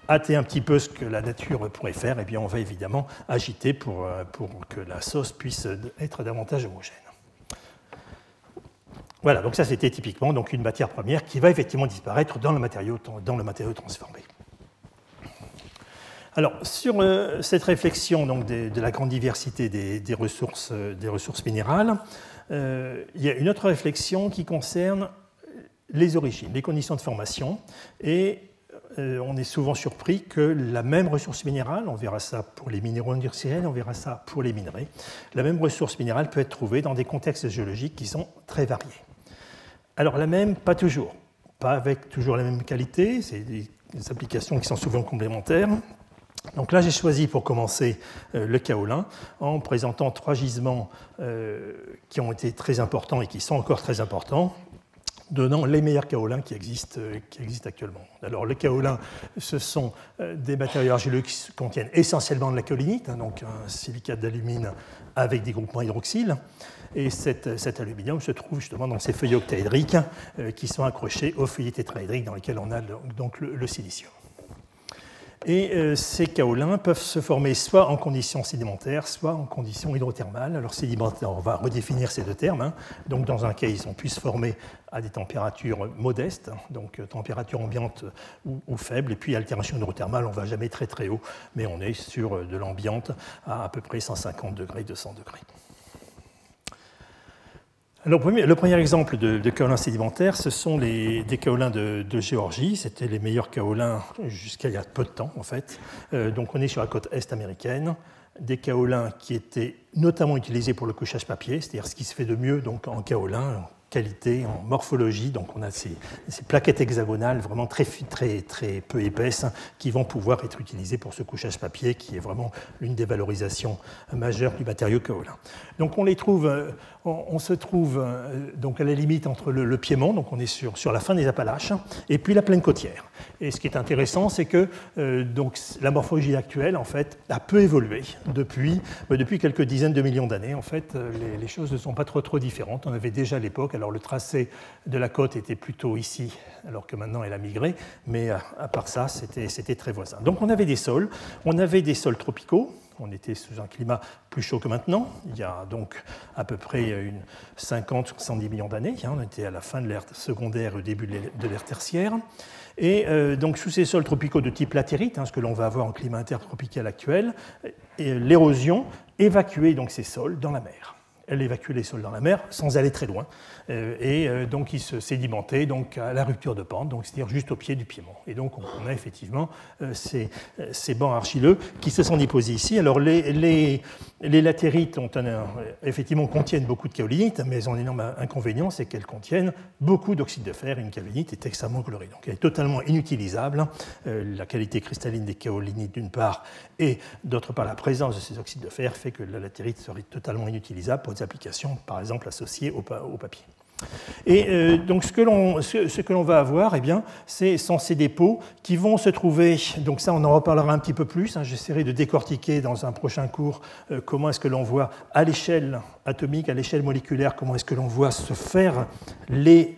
hâter un petit peu ce que la nature pourrait faire, eh bien, on va évidemment agiter pour, euh, pour que la sauce puisse être davantage homogène. Voilà, donc ça c'était typiquement donc, une matière première qui va effectivement disparaître dans le matériau, dans le matériau transformé. Alors, sur euh, cette réflexion donc, de, la grande diversité des, ressources, des ressources minérales, euh, il y a une autre réflexion qui concerne les origines, les conditions de formation. Et euh, on est souvent surpris que la même ressource minérale, on verra ça pour les minéraux industriels, on verra ça pour les minerais, la même ressource minérale peut être trouvée dans des contextes géologiques qui sont très variés. Alors la même, pas toujours, pas avec toujours la même qualité, c'est des applications qui sont souvent complémentaires, donc là, j'ai choisi pour commencer euh, le kaolin en présentant trois gisements euh, qui ont été très importants et qui sont encore très importants. donnant les meilleurs kaolins qui existent, existent actuellement. Alors les kaolins, ce sont des matériaux argileux qui contiennent essentiellement de la kaolinite, hein, donc un silicate d'alumine avec des groupements hydroxyles. Et cet aluminium se trouve justement dans ces feuilles octaédriques qui sont accrochées aux feuilles tétraédriques dans lesquelles on a donc le silicium. Et euh, ces kaolins peuvent se former soit en conditions sédimentaires, soit en conditions hydrothermales. Alors sédimentaires, on va redéfinir ces deux termes. Hein. Donc dans un cas, ils ont pu se former à des températures modestes, donc euh, température ambiante ou, faible. Et puis altération hydrothermale, on ne va jamais très très haut, mais on est sur euh, de l'ambiante à à peu près 150 degrés, 200 degrés. Le premier exemple de, de kaolins sédimentaires, ce sont les, des kaolins de, Géorgie. C'était les meilleurs kaolins jusqu'à il y a peu de temps, en fait. Euh, donc, on est sur la côte est américaine. Des kaolins qui étaient notamment utilisés pour le couchage papier, c'est-à-dire ce qui se fait de mieux donc, en kaolin, qualité, en morphologie. Donc on a ces, plaquettes hexagonales vraiment très, très, très peu épaisses qui vont pouvoir être utilisées pour ce couchage papier qui est vraiment l'une des valorisations majeures du matériau kaolin. Donc on les trouve, euh, on, se trouve euh, donc à la limite entre le, Piémont, donc on est sur, sur la fin des Appalaches, et puis la plaine côtière. Et ce qui est intéressant, c'est que euh, donc, la morphologie actuelle, en fait, a peu évolué depuis, depuis quelques dizaines de millions d'années. En fait, les, les, choses ne sont pas trop, trop différentes. On avait déjà à l'époque, alors le tracé de la côte était plutôt ici, alors que maintenant elle a migré, mais à part ça, c'était très voisin. Donc on avait des sols, on avait des sols tropicaux, on était sous un climat plus chaud que maintenant, il y a donc à peu près une 50-70 millions d'années. Hein. On était à la fin de l'ère secondaire au début de l'ère tertiaire. Et euh, donc sous ces sols tropicaux de type latérite, hein, ce que l'on va avoir en climat intertropical actuel, l'érosion évacuait donc ces sols dans la mer elle évacuait les sols dans la mer sans aller très loin. Euh, et euh, donc il se sédimentait donc, à la rupture de pente, c'est-à-dire juste au pied du piémont. Et donc on a effectivement euh, ces, ces, bancs argileux qui se sont déposés ici. Alors les, les, latérites ont effectivement contiennent beaucoup de kaolinite, mais elles ont un énorme inconvénient, c'est qu'elles contiennent beaucoup d'oxyde de fer. Une kaolinite est extrêmement colorée, donc elle est totalement inutilisable. la qualité cristalline des kaolinites d'une part, et d'autre part la présence de ces oxydes de fer fait que la latérite serait totalement inutilisable applications, par exemple associées au, papier. Et euh, donc ce que l'on ce, l'on va avoir, eh bien, c'est sont ces dépôts qui vont se trouver. Donc ça, on en reparlera un petit peu plus. Hein, j'essaierai de décortiquer dans un prochain cours euh, comment est-ce que l'on voit à l'échelle atomique, à l'échelle moléculaire, comment est-ce que l'on voit se faire les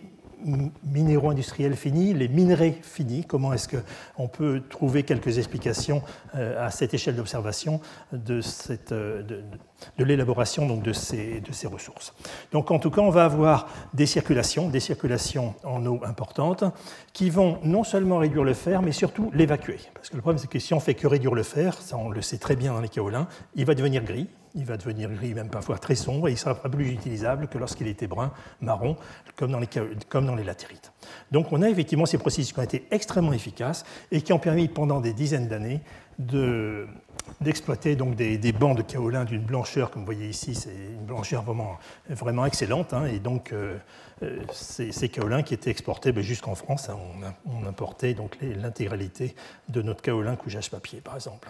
minéraux industriels finis, les minerais finis, comment est-ce qu'on peut trouver quelques explications euh, à cette échelle d'observation de, euh, l'élaboration de ces, de ces ressources. Donc en tout cas, on va avoir des circulations, des circulations en eau importantes, qui vont non seulement réduire le fer, mais surtout l'évacuer. Parce que le problème, c'est que si on fait que réduire le fer, ça on le sait très bien dans les kaolins, il va devenir gris, il va devenir gris, même parfois très sombre, et il sera pas plus utilisable que lorsqu'il était brun, marron, comme dans les, latérites. Donc on a effectivement ces processus qui ont été extrêmement efficaces et qui ont permis pendant des dizaines d'années d'exploiter donc des, bancs de kaolin d'une blancheur, comme vous voyez ici, c'est une blancheur vraiment, excellente. Hein, et donc, euh, euh, ces, ces, kaolins qui étaient exportés ben, jusqu'en France, hein, on, importait donc l'intégralité de notre kaolin couchage papier, par exemple.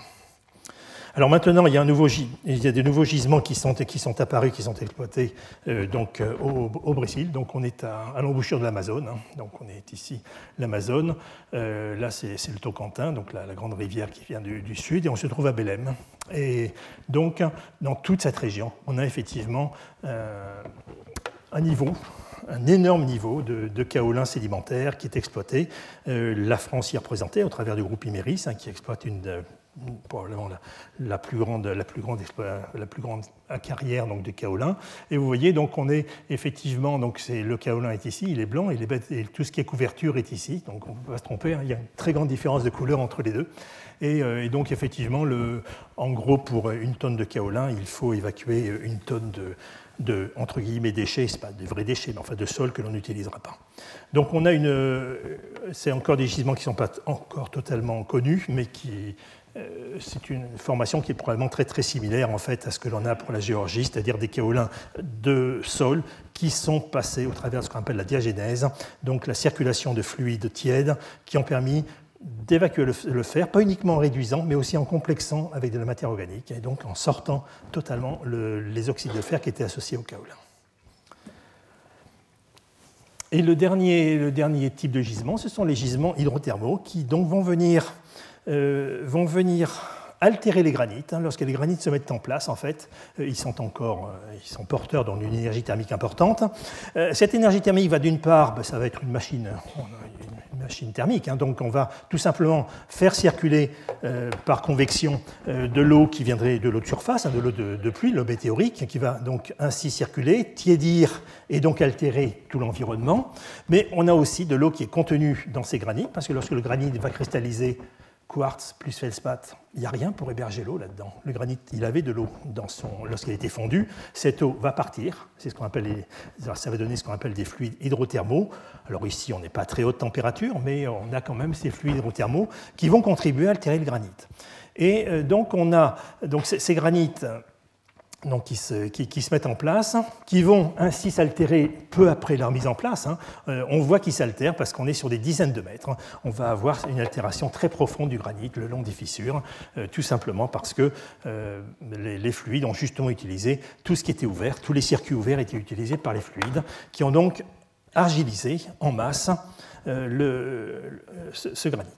Alors maintenant, il y a, des nouveaux gisements qui sont, apparus, qui sont exploités euh, donc, euh, au, Brésil. Donc on est à, l'embouchure de l'Amazone. Hein. Donc on est ici, l'Amazone. Euh, là, c'est le Tocantins, donc la, grande rivière qui vient du, sud. Et on se trouve à Belém. Et donc, dans toute cette région, on a effectivement un niveau un énorme niveau de, de kaolin sédimentaire qui est exploité. la France y est représentée au travers du groupe Imeris, hein, qui exploite une, probablement la, plus grande, la, plus grande, la plus grande carrière donc, de kaolin. Et vous voyez, donc on est effectivement, donc c'est, le kaolin est ici, il est blanc, et, et tout ce qui est couverture est ici. Donc on ne peut pas se tromper, hein, il y a une très grande différence de couleur entre les deux. Et, euh, et, donc effectivement, le, en gros, pour une tonne de kaolin, il faut évacuer une tonne de, de entre guillemets déchets, c'est pas des vrais déchets, mais enfin de sol que l'on n'utilisera pas. Donc on a une, c'est encore des gisements qui ne sont pas encore totalement connus, mais qui euh, c'est une formation qui est probablement très très similaire en fait à ce que l'on a pour la Géorgie, c'est-à-dire des kaolins de sol qui sont passés au travers de ce qu'on appelle la diagénèse, donc la circulation de fluides tièdes qui ont permis d'évacuer le, fer, pas uniquement en réduisant, mais aussi en complexant avec de la matière organique, et donc en sortant totalement les oxydes de fer qui étaient associés au kaolin. Et le dernier, le dernier type de gisement, ce sont les gisements hydrothermaux qui donc vont venir, vont venir altérer les granites. Hein. Lorsque les granites se mettent en place, en fait, euh, ils sont encore euh, ils sont porteurs d'une énergie thermique importante. Euh, cette énergie thermique va d'une part, ben, ça va être une machine, une machine thermique, hein. donc on va tout simplement faire circuler par convection de l'eau qui viendrait de l'eau de surface, hein, de l'eau de, pluie, l'eau météorique, qui va donc ainsi circuler, tiédir et donc altérer tout l'environnement. Mais on a aussi de l'eau qui est contenue dans ces granites, parce que lorsque le granit va cristalliser quartz plus feldspath, il n'y a rien pour héberger l'eau là-dedans. Le granit, il avait de l'eau dans son, lorsqu'il était fondu. Cette eau va partir. C'est ce qu'on appelle, ça va donner ce qu'on appelle des fluides hydrothermaux. Alors ici, on n'est pas à très haute température, mais on a quand même ces fluides hydrothermaux qui vont contribuer à altérer le granit. Et euh, donc on a donc ces granites donc qui, se, qui, se, mettent en place, qui vont ainsi s'altérer peu après leur mise en place. Hein. Euh, on voit qu'ils s'altèrent parce qu'on est sur des dizaines de mètres. On va avoir une altération très profonde du granit le long des fissures, euh, tout simplement parce que euh, les, fluides ont justement utilisé tout ce qui était ouvert, tous les circuits ouverts étaient utilisés par les fluides, qui ont donc argilisé en masse ce granit.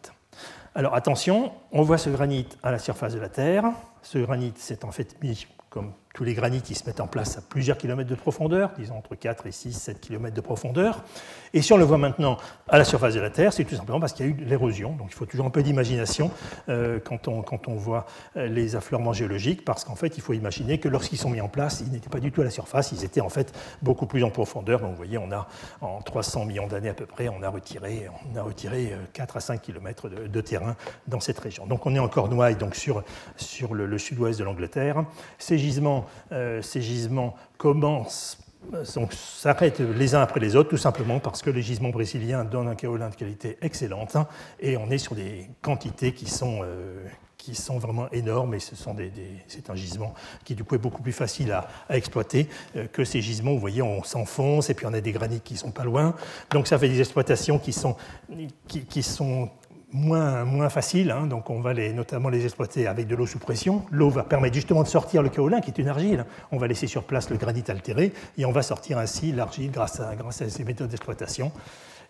Alors attention, on voit ce granit à la surface de la Terre. Ce granit s'est en fait mis comme tous les granites, ils se mettent en place à plusieurs kilomètres de profondeur, disons entre 4 et 6, 7 kilomètres de profondeur. Et si on le voit maintenant à la surface de la Terre, c'est tout simplement parce qu'il y a eu de l'érosion. Donc il faut toujours un peu d'imagination euh, quand, on, quand on voit euh, les affleurements géologiques, parce qu'en fait, il faut imaginer que lorsqu'ils sont mis en place, ils n'étaient pas du tout à la surface, ils étaient en fait beaucoup plus en profondeur. Donc vous voyez, on a en 300 millions d'années à peu près, on a retiré, on a retiré 4 euh, à 5 kilomètres de, terrain dans cette région. Donc on est en Cornouailles, donc sur, sur le, sud-ouest de l'Angleterre. Ces gisements ces gisements commencent, s'arrêtent les uns après les autres, tout simplement parce que les gisements brésiliens donnent un kaolin de qualité excellente hein, et on est sur des quantités qui sont, euh, qui sont vraiment énormes et ce des, c'est un gisement qui du coup est beaucoup plus facile à, exploiter euh, que ces gisements. Vous voyez, on s'enfonce et puis on a des granites qui sont pas loin. Donc ça fait des exploitations qui sont moins, moins faciles, hein. donc on va les, notamment les exploiter avec de l'eau sous pression. L'eau va permettre justement de sortir le kaolin, qui est une argile. On va laisser sur place le granit altéré et on va sortir ainsi l'argile grâce à, grâce à ces méthodes d'exploitation.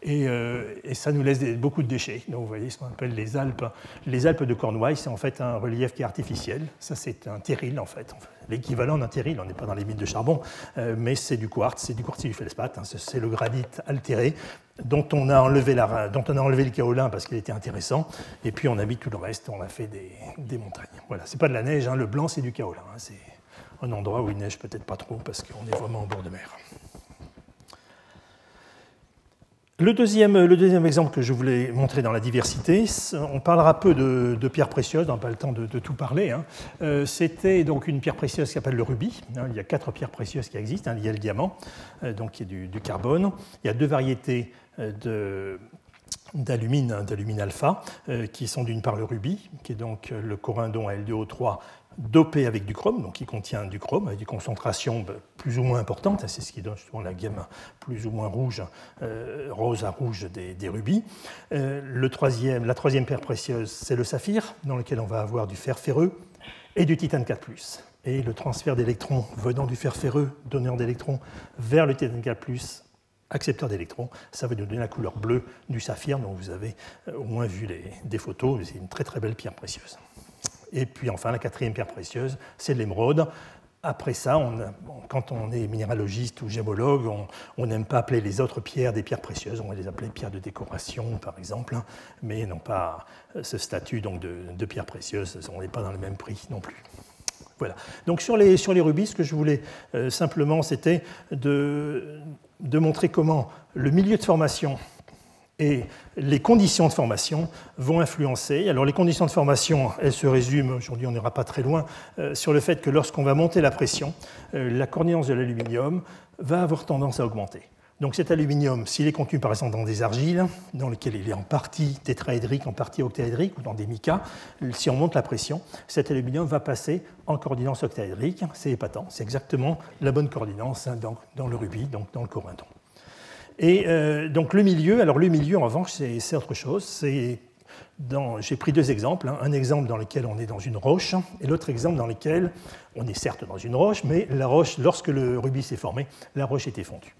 Et, euh, et, ça nous laisse beaucoup de déchets. Donc vous voyez ce qu'on appelle les Alpes. Les Alpes de Cornouailles, c'est en fait un relief qui est artificiel. Ça, c'est un terril en fait. L'équivalent d'un terril, on n'est pas dans les mines de charbon, euh, mais c'est du quartz, c'est du quartz du feldspath. Hein. c'est le granit altéré dont on a enlevé, la, dont on a enlevé le kaolin parce qu'il était intéressant, et puis on a mis tout le reste, on a fait des, des montagnes. Voilà, c'est pas de la neige, hein. le blanc c'est du kaolin. Hein. c'est un endroit où il neige peut-être pas trop parce qu'on est vraiment en bord de mer. Le deuxième, le deuxième, exemple que je voulais montrer dans la diversité, on parlera peu de, pierres précieuses, on n'a pas le temps de, tout parler. Hein. Euh, c'était donc une pierre précieuse qui s'appelle le rubis. Hein. il y a quatre pierres précieuses qui existent. Hein. il y a le diamant, euh, donc qui est du, carbone. Il y a deux variétés euh, d'alumine, d'alumine alpha, qui sont d'une part le rubis, qui est donc le corindon à L2O3 dopé avec du chrome, donc qui contient du chrome avec des concentrations ben, plus ou moins importantes, c'est ce qui donne justement la gamme plus ou moins rouge, euh, rose à rouge des, rubis. Euh, la troisième paire précieuse, c'est le saphir, dans lequel on va avoir du fer ferreux et du titane 4+. Et le transfert d'électrons venant du fer ferreux, donneur d'électrons, vers le titane 4+, accepteur d'électrons, ça va nous donner la couleur bleue du saphir, dont vous avez euh, au moins vu les, des photos, c'est une très très belle pierre précieuse. Et puis enfin, la quatrième pierre précieuse, c'est l'émeraude. Après ça, quand on est minéralogiste ou gémologue, on n'aime pas appeler les autres pierres des pierres précieuses, on va les appeler pierres de décoration, par exemple, hein, mais non pas ce statut donc, de, pierres précieuses, on n'est pas dans le même prix non plus. Voilà. Donc sur les, sur les rubis, ce que je voulais euh, simplement, c'était de, de montrer comment le milieu de formation et les conditions de formation vont influencer. Alors les conditions de formation, elles se résument, aujourd'hui on n'ira pas très loin, euh, sur le fait que lorsqu'on va monter la pression, euh, la coordinance de l'aluminium va avoir tendance à augmenter. Donc cet aluminium, s'il est contenu par exemple dans des argiles, dans lesquelles il est en partie tétraédrique, en partie octaédrique, ou dans des micas, si on monte la pression, cet aluminium va passer en coordinance octaédrique. C'est épatant, c'est exactement la bonne coordinance hein, dans, dans, le rubis, donc dans le corindon. Et euh, donc le milieu, alors le milieu en revanche, c'est autre chose. J'ai pris deux exemples, hein. un exemple dans lequel on est dans une roche et l'autre exemple dans lequel on est certes dans une roche, mais la roche, lorsque le rubis s'est formé, la roche était fondue.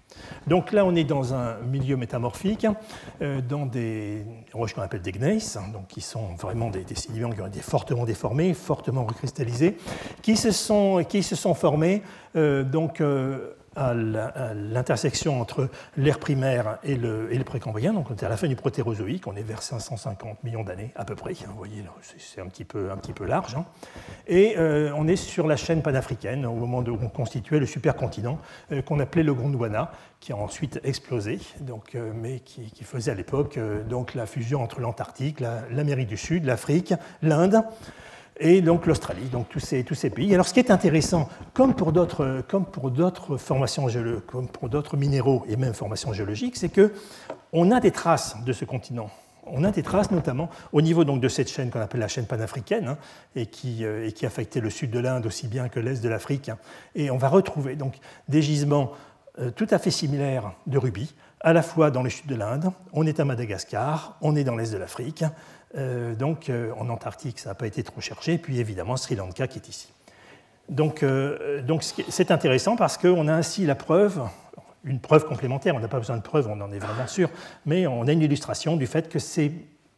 Donc là, on est dans un milieu métamorphique, euh, dans des roches qu'on appelle des gneiss, hein, donc qui sont vraiment des, sédiments qui ont été fortement déformés, fortement recristallisés, qui se sont, qui se sont formés euh, donc, à l'intersection entre l'ère primaire et le, et précambrien, donc on est à la fin du protérozoïque, on est vers 550 millions d'années à peu près, vous voyez, c'est un petit peu, large, hein. et euh, on est sur la chaîne panafricaine, au moment où on constituait le supercontinent euh, qu'on appelait le Gondwana, qui a ensuite explosé, euh, mais qui, qui, faisait à l'époque donc la fusion entre l'Antarctique, l'Amérique du Sud, l'Afrique, l'Inde, et donc l'Australie, tous ces, tous ces pays. Alors ce qui est intéressant, comme pour d'autres, comme pour d'autres minéraux et même formations géologiques, c'est que on a des traces de ce continent. On a des traces notamment au niveau de cette chaîne qu'on appelle la chaîne panafricaine hein, et, qui, euh, et qui affectait le sud de l'Inde aussi bien que l'est de l'Afrique. Hein. Et on va retrouver donc des gisements euh, tout à fait similaires de rubis, à la fois dans le sud de l'Inde, on est à Madagascar, on est dans l'est de l'Afrique, euh, donc euh, en Antarctique, ça n'a pas été trop cherché, puis évidemment Sri Lanka qui est ici. Donc euh, c'est intéressant parce qu'on a ainsi la preuve, une preuve complémentaire, on n'a pas besoin de preuve, on en est vraiment sûr, mais on a une illustration du fait que ces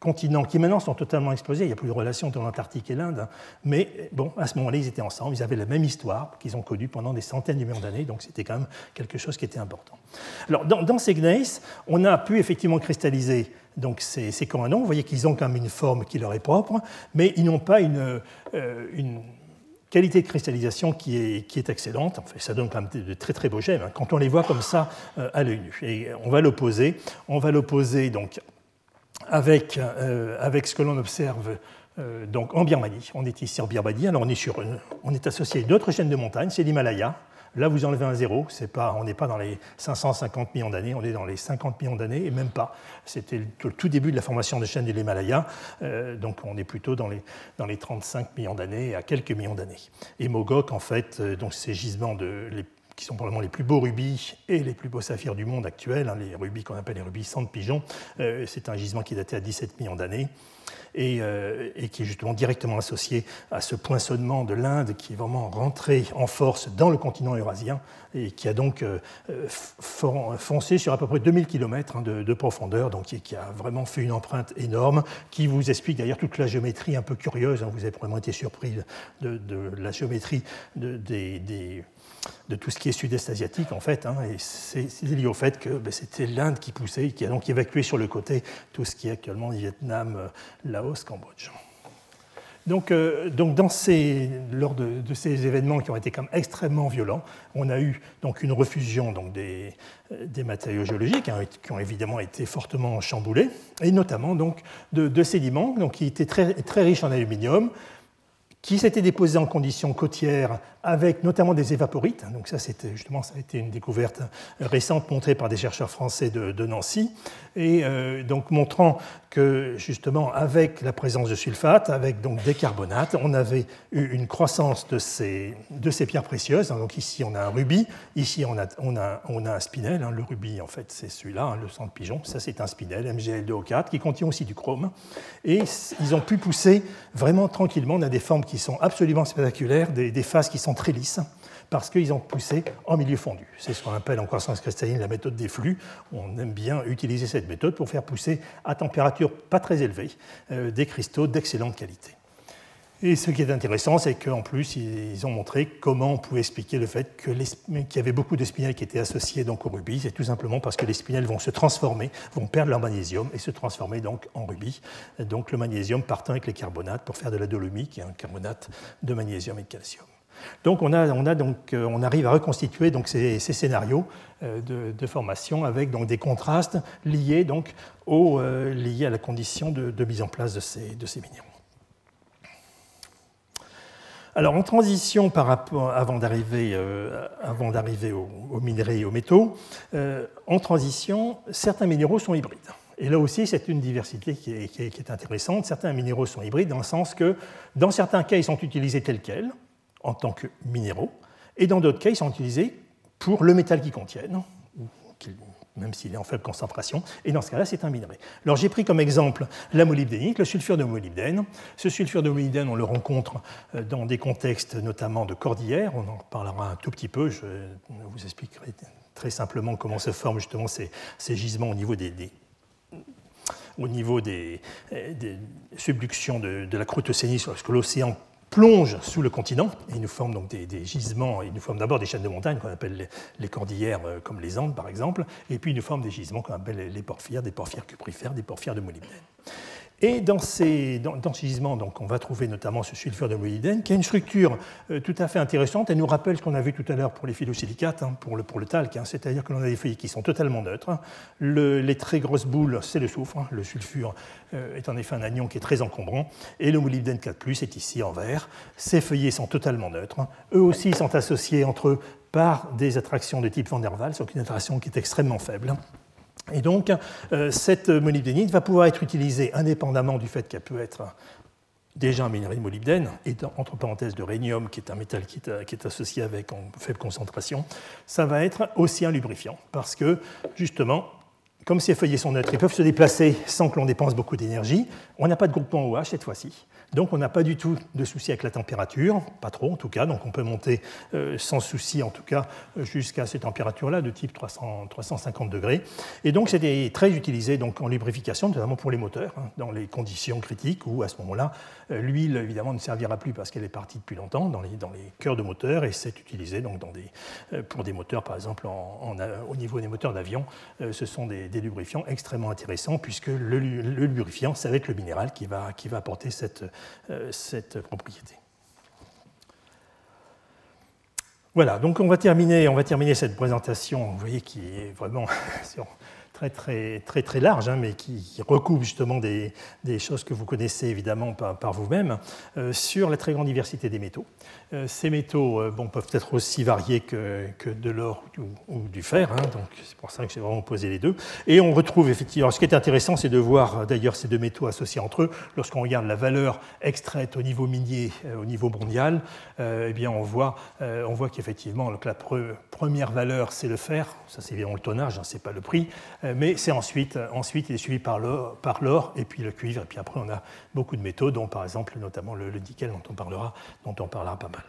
continents qui maintenant sont totalement explosés, il n'y a plus de relation entre l'Antarctique et l'Inde, mais bon, à ce moment-là, ils étaient ensemble, ils avaient la même histoire qu'ils ont connue pendant des centaines de millions d'années, donc c'était quand même quelque chose qui était important. Alors, dans, ces gneiss, on a pu effectivement cristalliser donc ces, ces Vous voyez qu'ils ont quand même une forme qui leur est propre, mais ils n'ont pas une, euh, qualité de cristallisation qui est, excellente. En ça donne quand même de très très beaux gemmes hein, quand on les voit comme ça euh, à l'œil nu. Et on va l'opposer. On va l'opposer donc avec, euh, avec ce que l'on observe donc en Birmanie. On est ici en Birmanie. Alors on est, sur on est associé à une autre chaîne de montagnes, c'est l'Himalaya. Là, vous enlevez un zéro, pas, on n'est pas dans les 550 millions d'années, on est dans les 50 millions d'années, et même pas. C'était le tout début de la formation des chaînes de l'Himalaya, euh, donc on est plutôt dans les, dans les 35 millions d'années, à quelques millions d'années. Et Mogok, en fait, euh, donc ces gisements de, qui sont probablement les plus beaux rubis et les plus beaux saphirs du monde actuel, hein, les rubis qu'on appelle les rubis sans pigeon, euh, c'est un gisement qui est daté à 17 millions d'années. Euh, et, qui est justement directement associé à ce poinçonnement de l'Inde qui est vraiment rentré en force dans le continent eurasien et qui a donc euh, foncé sur à peu près 2000 km hein, de, profondeur, donc qui, a vraiment fait une empreinte énorme, qui vous explique d'ailleurs toute la géométrie un peu curieuse. Hein. vous avez probablement été surpris de, la géométrie des de tout ce qui est sud-est asiatique, en fait. Hein, et c'est lié au fait que ben, c'était l'Inde qui poussait, qui a donc évacué sur le côté tout ce qui est actuellement Vietnam, euh, Laos, Cambodge. Donc, euh, donc dans ces, lors de, ces événements qui ont été quand même extrêmement violents, on a eu donc une refusion donc des, euh, matériaux géologiques hein, qui ont évidemment été fortement chamboulés, et notamment donc de, de sédiments donc, qui étaient très, très riches en aluminium, qui s'étaient déposés en conditions côtières avec notamment des évaporites. Donc ça, c'était justement, ça a été une découverte récente montrée par des chercheurs français de, Nancy, et euh, donc montrant que justement, avec la présence de sulfate, avec donc des carbonates, on avait eu une croissance de ces, de ces pierres précieuses. Donc ici, on a un rubis, ici, on a, on a, on a un spinel. Hein. Le rubis, en fait, c'est celui-là, hein, le sang de pigeon. Ça, c'est un spinel, MgL2O4, qui contient aussi du chrome. Et ils ont pu pousser vraiment tranquillement. On a des formes qui sont absolument spectaculaires, des, des phases qui sont très lisses parce qu'ils ont poussé en milieu fondu. C'est ce qu'on appelle en croissance cristalline la méthode des flux. On aime bien utiliser cette méthode pour faire pousser à température pas très élevée euh, des cristaux d'excellente qualité. Et ce qui est intéressant, c'est qu'en plus, ils ont montré comment on pouvait expliquer le fait qu'il y avait beaucoup de spinels qui étaient associés donc, au rubis. C'est tout simplement parce que les spinels vont se transformer, vont perdre leur magnésium et se transformer donc en rubis. Donc le magnésium partant avec les carbonates pour faire de la dolomie, qui est un carbonate de magnésium et de calcium. Donc on, euh, arrive à reconstituer ces, scénarios euh, de, formation avec des contrastes liés, euh, à la condition de, mise en place de ces, minéraux. Alors en transition par rapport, avant d'arriver aux, minéraux et aux métaux, en transition, certains minéraux sont hybrides. Et là aussi, c'est une diversité qui est, qui est, intéressante. Certains minéraux sont hybrides dans le sens que, dans certains cas, ils sont utilisés tels quels, en tant que minéraux, et dans d'autres cas, ils sont utilisés pour le métal qu'ils contiennent, même s'il est en faible concentration, et dans ce cas-là, c'est un minerai. Alors j'ai pris comme exemple la molybdénite, le sulfure de molybdène. Ce sulfure de molybdène, on le rencontre euh, dans des contextes notamment de cordillères, on en parlera un tout petit peu, je vous expliquerai très simplement comment se forment justement ces, gisements au niveau niveau des, subductions de, de, la croûte océanique, lorsque l'océan plonge sous le continent et nous forme donc des, gisements. Il nous forme d'abord des chaînes de montagnes qu'on appelle les, cordillères, euh, comme les Andes par exemple, et puis il nous forme des gisements qu'on appelle les porphyres, des porphyres cuprifères, des porphyres de molybdène. Et dans ces, dans, ces gisements, donc, on va trouver notamment ce sulfure de molybdène, qui a une structure euh, tout à fait intéressante. Elle nous rappelle ce qu'on a vu tout à l'heure pour les phyllosilicates, hein, pour, le, pour le talc, hein. c'est-à-dire que l'on a des feuilles qui sont totalement neutres. les très grosses boules, c'est le soufre. Hein. le sulfure euh, est en effet un anion qui est très encombrant. Et le molybdène 4, est ici en vert. Ces feuillets sont totalement neutres. Eux aussi sont associés entre eux par des attractions de type Van der Waals, donc une attraction qui est extrêmement faible. Et donc, euh, cette molybdénite va pouvoir être utilisée indépendamment du fait qu'elle peut être déjà un minerai de molybdène, et entre parenthèses de rhénium, qui est un métal qui est, associé avec en faible concentration, ça va être aussi un lubrifiant, parce que justement, comme ces feuillets sont neutres, ils peuvent se déplacer sans que l'on dépense beaucoup d'énergie. On n'a pas de groupement OH cette fois-ci. Donc on n'a pas du tout de souci avec la température, pas trop en tout cas, donc on peut monter euh, sans souci en tout cas jusqu'à ces températures-là de type 300, 350 degrés. Et donc c'était très utilisé donc, en lubrification, notamment pour les moteurs, hein, dans les conditions critiques où à ce moment-là, l'huile évidemment ne servira plus parce qu'elle est partie depuis longtemps dans les, dans les cœurs de moteurs et c'est utilisé donc, euh, pour des moteurs par exemple en, au niveau des moteurs d'avion. ce sont des, lubrifiants extrêmement intéressants puisque le, lubrifiant, ça va être le minéral qui va, qui va apporter cette euh, cette propriété. Voilà, donc on va terminer, on va terminer cette présentation, vous voyez, qui est vraiment (laughs) très très très large, hein, mais qui, recoupe justement des, choses que vous connaissez évidemment par, vous-même, euh, sur la très grande diversité des métaux. Euh, ces métaux euh, bon, peuvent être aussi variés que, que de l'or ou, du fer, hein, donc c'est pour ça que j'ai vraiment posé les deux. Et on retrouve effectivement, ce qui est intéressant, c'est de voir d'ailleurs ces deux métaux associés entre eux. Lorsqu'on regarde la valeur extraite au niveau minier, au niveau mondial, eh bien on voit, on voit qu'effectivement la première valeur c'est le fer, ça c'est évidemment le tonnage, hein, c'est pas le prix. Euh, mais c'est ensuite, euh, ensuite, il est suivi par l'or, et puis le cuivre, et puis après on a beaucoup de métaux, dont par exemple notamment le, le nickel dont on parlera, dont on parlera pas mal.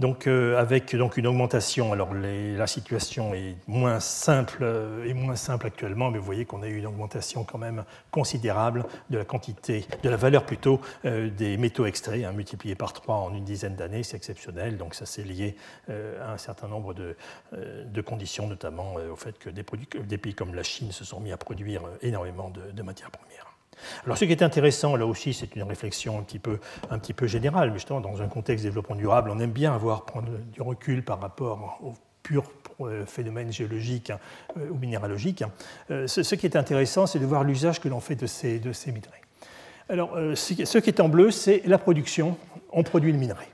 Donc, euh, avec une augmentation, alors la situation est moins simple, euh, actuellement, mais vous voyez qu'on a eu une augmentation quand même considérable de la quantité, de la valeur plutôt euh, des métaux extraits, hein, multiplié par 3 en une dizaine d'années, c'est exceptionnel. Donc ça c'est lié à un certain nombre de, conditions, notamment au fait que des, pays comme la Chine se sont mis à produire énormément de matières premières. Alors ce qui est intéressant, là aussi, c'est une réflexion un petit, peu, générale, mais justement, dans un contexte de développement durable, on aime bien avoir prendre du recul par rapport aux purs euh, phénomènes géologiques euh, ou minéralogiques. Euh, ce qui est intéressant, c'est de voir l'usage que l'on fait de ces, minerais. Alors, ce qui est en bleu, c'est la production. On produit le minerai.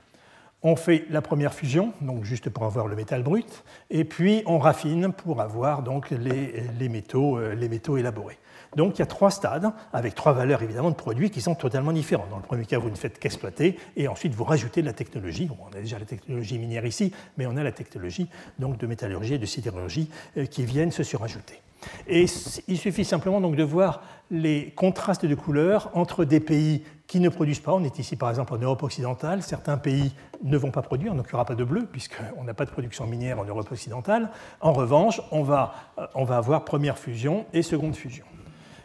On fait la première fusion, donc juste pour avoir le métal brut, et puis on raffine pour avoir donc les métaux, les métaux élaborés. Donc il y a trois stades, avec trois valeurs évidemment de produits qui sont totalement différents. Dans le premier cas, vous ne faites qu'exploiter, et ensuite vous rajoutez de la technologie. on a déjà la technologie minière ici, mais on a la technologie donc, de métallurgie et de sidérurgie euh, qui viennent se surajouter. Et il suffit simplement donc de voir les contrastes de couleurs entre des pays qui ne produisent pas. On est ici par exemple en Europe occidentale. Certains pays ne vont pas produire, donc il n'y aura pas de bleu, puisqu'on n'a pas de production minière en Europe occidentale. En revanche, on va, euh, on va avoir première fusion et seconde fusion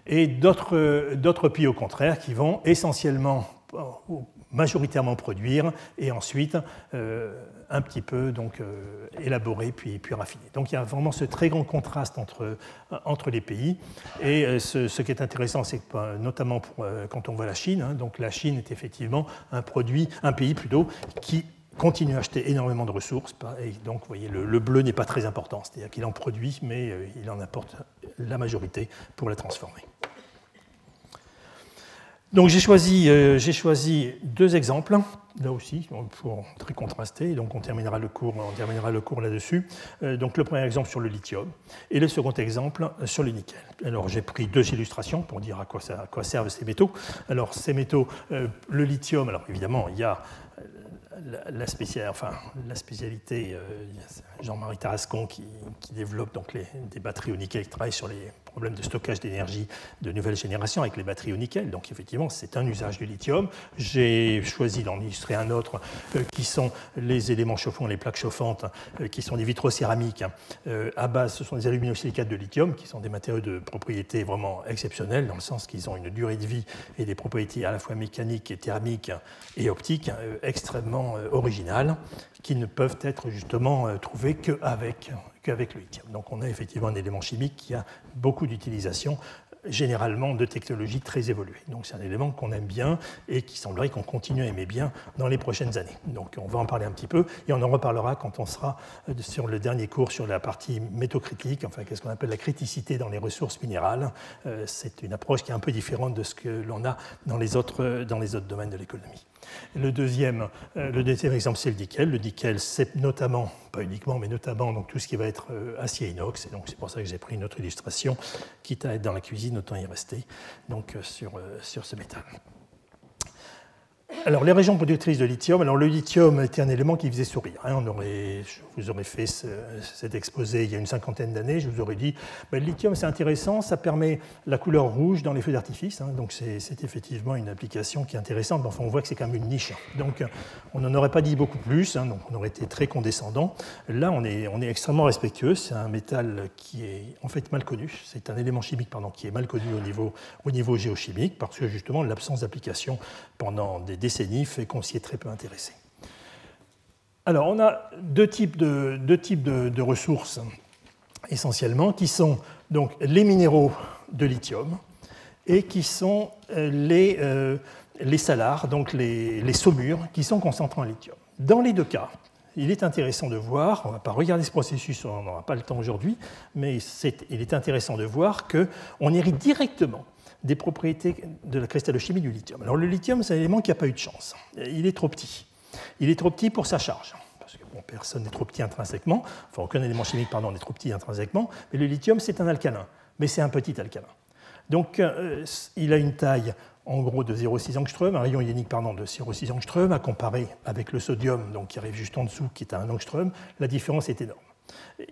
et d'autres pays au contraire qui vont essentiellement majoritairement produire et ensuite euh, un petit peu donc, euh, élaborer puis, puis raffiner. Donc il y a vraiment ce très grand contraste entre, entre les pays. Et euh, ce, qui est intéressant, c'est que notamment pour, quand on voit la Chine, hein, donc la Chine est effectivement un, produit, un pays plutôt qui continue à acheter énormément de ressources. Et donc, vous voyez, le, bleu n'est pas très important. C'est-à-dire qu'il en produit, mais euh, il en apporte la majorité pour la transformer. Donc, j'ai choisi, euh, deux exemples, là aussi, pour très contraster. Donc, on terminera le cours, on terminera le cours là-dessus. Euh, donc, le premier exemple sur le lithium et le second exemple sur le nickel. Alors, j'ai pris deux illustrations pour dire à quoi, ça, à quoi servent ces métaux. Alors, ces métaux, le lithium, alors évidemment, il y a la, enfin, la spécialité, euh, Jean-Marie Tarascon qui, développe donc des batteries au nickel, qui travaille sur les problème de stockage d'énergie de nouvelle génération avec les batteries au nickel. Donc effectivement, c'est un usage du lithium. J'ai choisi d'en illustrer un autre euh, qui sont les éléments chauffants, les plaques chauffantes, euh, qui sont des vitrocéramiques euh, à base, ce sont des aluminosilicates de lithium, qui sont des matériaux de propriété vraiment exceptionnels, dans le sens qu'ils ont une durée de vie et des propriétés à la fois mécaniques thermiques et optiques extrêmement originales, qui ne peuvent être justement trouvées qu'avec qu'avec le lithium. Donc on a effectivement un élément chimique qui a beaucoup d'utilisation généralement de technologies très évoluées. Donc c'est un élément qu'on aime bien et qui semblerait qu'on continue à aimer bien dans les prochaines années. Donc on va en parler un petit peu et on en reparlera quand on sera euh, sur le dernier cours sur la partie métocritique, enfin qu'est-ce qu'on appelle la criticité dans les ressources minérales. Euh, c'est une approche qui est un peu différente de ce que l'on a dans les autres, dans les autres domaines de l'économie. Le deuxième, euh, le exemple, c'est le nickel. Le nickel, c'est notamment, pas uniquement, mais notamment donc, tout ce qui va être euh, acier inox. Et donc, c'est pour ça que j'ai pris une autre illustration. Quitte à être dans la cuisine, autant y rester donc, euh, sur, sur ce métal. Alors, les régions productrices de lithium. Alors, le lithium était un élément qui faisait sourire. Hein. On aurait, je vous aurais fait cet exposé il y a une cinquantaine d'années. Je vous aurais dit ben, le lithium, c'est intéressant, ça permet la couleur rouge dans les feux d'artifice. Hein. donc, c'est effectivement une application qui est intéressante. Mais enfin, on voit que c'est quand même une niche. Donc, on n'en aurait pas dit beaucoup plus. Hein. donc, on aurait été très condescendant. Là, on est, on est extrêmement respectueux. C'est un métal qui est en fait mal connu. C'est un élément chimique pardon, qui est mal connu au niveau, au niveau géochimique parce que justement, l'absence d'application pendant des décennies fait qu'on s'y est très peu intéressé. Alors, on a deux types de, ressources essentiellement, qui sont donc les minéraux de lithium et qui sont euh, les, euh, les salars, donc les, les, saumures, qui sont concentrés en lithium. Dans les deux cas, il est intéressant de voir, on ne va pas regarder ce processus, on n'aura pas le temps aujourd'hui, mais il est intéressant de voir qu'on hérite directement des propriétés de la cristallochimie du lithium. Alors le lithium, c'est un élément qui n'a pas eu de chance. Il est trop petit. Il est trop petit pour sa charge. Parce que personne n'est trop petit intrinsèquement, enfin aucun élément chimique pardon, n'est trop petit intrinsèquement, mais le lithium, c'est un alcalin, mais c'est un petit alcalin. Donc euh, il a une taille en gros de 0,6 angstrom, un rayon ionique pardon, de 0,6 angstrom, à comparer avec le sodium donc, qui arrive juste en dessous, qui est à 1 angstrom, la différence est énorme.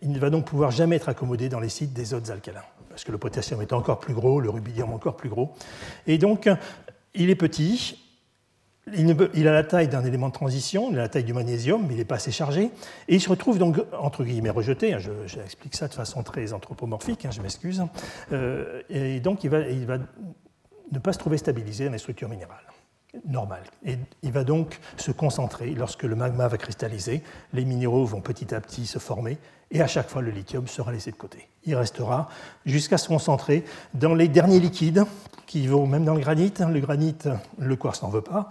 Il ne va donc pouvoir jamais être accommodé dans les sites des autres alcalins parce que le potassium est encore plus gros, le rubidium encore plus gros. Et donc, il est petit, il a la taille d'un élément de transition, il a la taille du magnésium, mais il n'est pas assez chargé, et il se retrouve donc, entre guillemets, rejeté, j'explique ça de façon très anthropomorphique, hein, je m'excuse, euh, et donc il va, il va ne pas se trouver stabilisé dans les structures minérales normales. Et il va donc se concentrer, lorsque le magma va cristalliser, les minéraux vont petit à petit se former, et à chaque fois le lithium sera laissé de côté. Il restera jusqu'à se concentrer dans les derniers liquides qui vont même dans le granit. Le granit, le quartz n'en veut pas,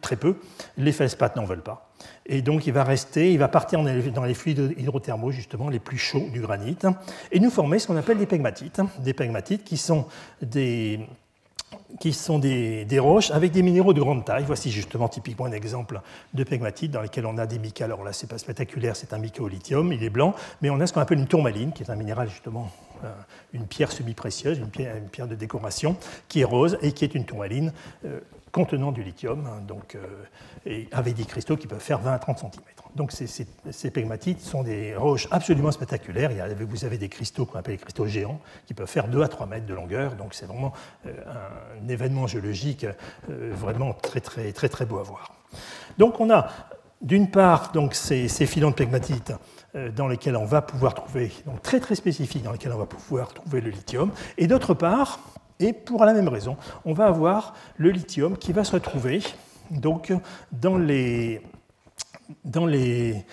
très peu. Les feldspaths n'en veulent pas. Et donc il va rester, il va partir dans les fluides hydrothermaux justement les plus chauds du granit et nous former ce qu'on appelle des pegmatites. Des pegmatites qui sont des qui sont des, roches avec des minéraux de grande taille. Voici justement typiquement un exemple de pegmatite dans lequel on a des mica. Alors là, c'est pas spectaculaire, c'est un mica au lithium, il est blanc, mais on a ce qu'on appelle une tourmaline, qui est un minéral justement, euh, une pierre semi-précieuse, une pierre, de décoration, qui est rose et qui est une tourmaline euh, contenant du lithium, hein, donc, euh, avec des cristaux qui peuvent faire 20 à 30 cm. Donc ces, pegmatites sont des roches absolument spectaculaires. vous avez des cristaux qu'on appelle les cristaux géants qui peuvent faire 2 à 3 mètres de longueur. Donc c'est vraiment euh, un, événement géologique euh, vraiment très, très, très, très beau à voir. Donc on a d'une part donc, ces, filons de pegmatite euh, dans lesquels on va pouvoir trouver, donc très très spécifiques, dans lesquels on va pouvoir trouver le lithium. Et d'autre part, et pour la même raison, on va avoir le lithium qui va se retrouver donc, dans les, dans les,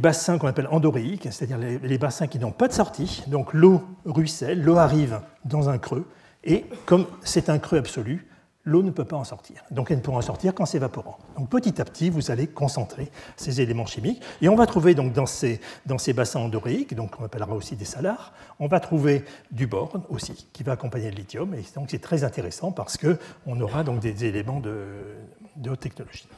bassins qu'on appelle endoréiques, c'est-à-dire les, bassins qui n'ont pas de sortie, donc l'eau ruisselle, l'eau arrive dans un creux, et comme c'est un creux absolu, l'eau ne peut pas en sortir. Donc elle ne pourra en sortir qu'en s'évaporant. Donc petit à petit, vous allez concentrer ces éléments chimiques. Et on va trouver donc dans ces, bassins endoréiques, donc on appellera aussi des salars, on va trouver du borne aussi, qui va accompagner le lithium. Et donc c'est très intéressant parce qu'on aura donc des éléments de haute technologie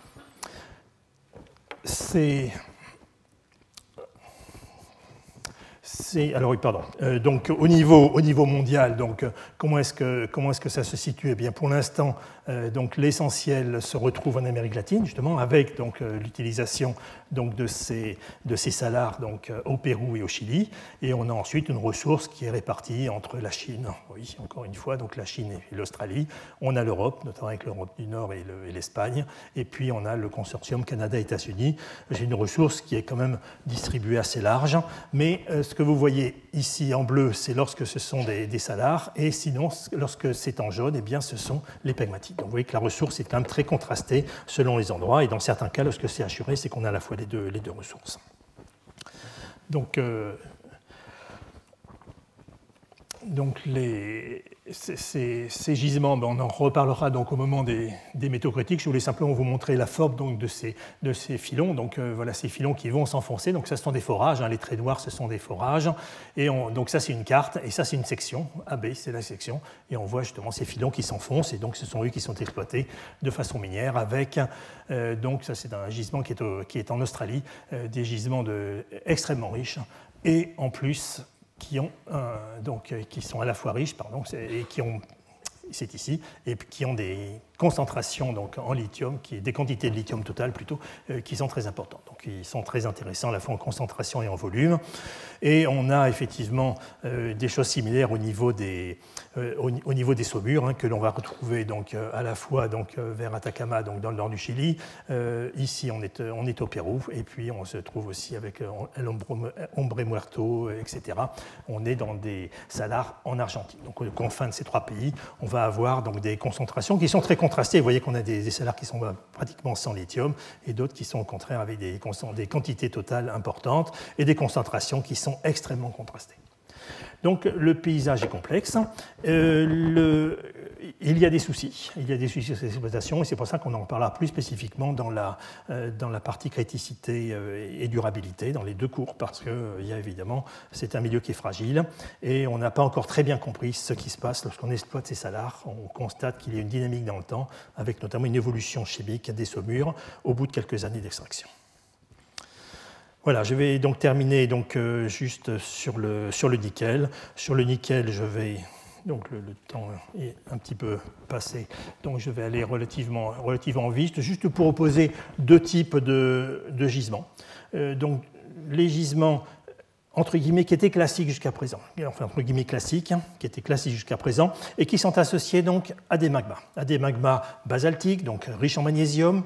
alors oui, pardon. Euh, donc au niveau, au niveau mondial, donc comment est-ce que est-ce que ça se situe? Eh bien, pour l'instant, euh, donc l'essentiel se retrouve en Amérique latine, justement, avec donc euh, l'utilisation donc de ces de ces salars donc au Pérou et au Chili, et on a ensuite une ressource qui est répartie entre la Chine, (laughs) oui, encore une fois, donc la Chine et l'Australie. On a l'Europe, notamment avec l'Europe du Nord et l'Espagne, et puis on a le consortium Canada-États-Unis. J'ai une ressource qui est quand même distribuée assez large, mais ce que vous voyez ici en bleu, c'est lorsque ce sont des, salars, et sinon, lorsque c'est en jaune, eh bien, ce sont les pegmatites. Donc vous voyez que la ressource est quand même très contrastée selon les endroits, et dans certains cas, lorsque c'est assuré, c'est qu'on a à la fois les deux, les deux ressources. Donc, euh, donc les, ces, gisements, ben, on en reparlera donc au moment des, métaux critiques. Je voulais simplement vous montrer la forme donc de, ces, ces filons. Donc euh, voilà ces filons qui vont s'enfoncer. Donc ça, ce sont des forages. Hein. Les traits noirs, ce sont des forages. Et donc ça, c'est une carte. Et ça, c'est une section. AB, c'est la section. Et on voit justement ces filons qui s'enfoncent. Et donc ce sont eux qui sont exploités de façon minière avec. Euh, donc ça, c'est un gisement qui est, en Australie. Euh, des gisements extrêmement riches. Et en plus, qui, ont, donc, qui sont à la fois riches pardon, et qui ont c'est ici, et qui ont des concentrations donc, en lithium, qui, des quantités de lithium total plutôt, euh, qui sont très importantes. Donc ils sont très intéressants à la fois en concentration et en volume. Et on a effectivement euh, des choses similaires au niveau des, euh, au, niveau des saumures, hein, que l'on va retrouver donc, à la fois donc, vers Atacama, donc, dans le nord du Chili. ici, on est, on est au Pérou, et puis on se trouve aussi avec El Hombre Muerto, etc. On est dans des salars en Argentine. Donc aux confins de ces trois pays, on va avoir donc, des concentrations qui sont très. Vous voyez qu'on a des, des salars qui sont pratiquement sans lithium, et d'autres qui sont au contraire avec des quantités totales importantes et des concentrations qui sont extrêmement contrastées. Donc le paysage est complexe. Euh, il y a des soucis. Il y a des soucis sur ces exploitations et c'est pour ça qu'on en parlera plus spécifiquement dans la, euh, dans la partie criticité euh, et durabilité, dans les deux cours, parce que il y a évidemment, c'est un milieu qui est fragile et on n'a pas encore très bien compris ce qui se passe lorsqu'on exploite ces salars. On constate qu'il y a une dynamique dans le temps, avec notamment une évolution chimique des saumures au bout de quelques années d'extraction. Voilà, je vais donc terminer donc, euh, juste sur le, sur le nickel. Sur le nickel, je vais. Donc le, temps est un petit peu passé, donc je vais aller relativement, relativement vite, juste pour opposer deux types de, gisements. Euh, donc les gisements entre guillemets, qui étaient classiques jusqu'à présent, enfin entre guillemets classiques, hein, qui étaient classiques jusqu'à présent, et qui sont associés donc à des magmas, à des magmas basaltiques, donc riches en magnésium,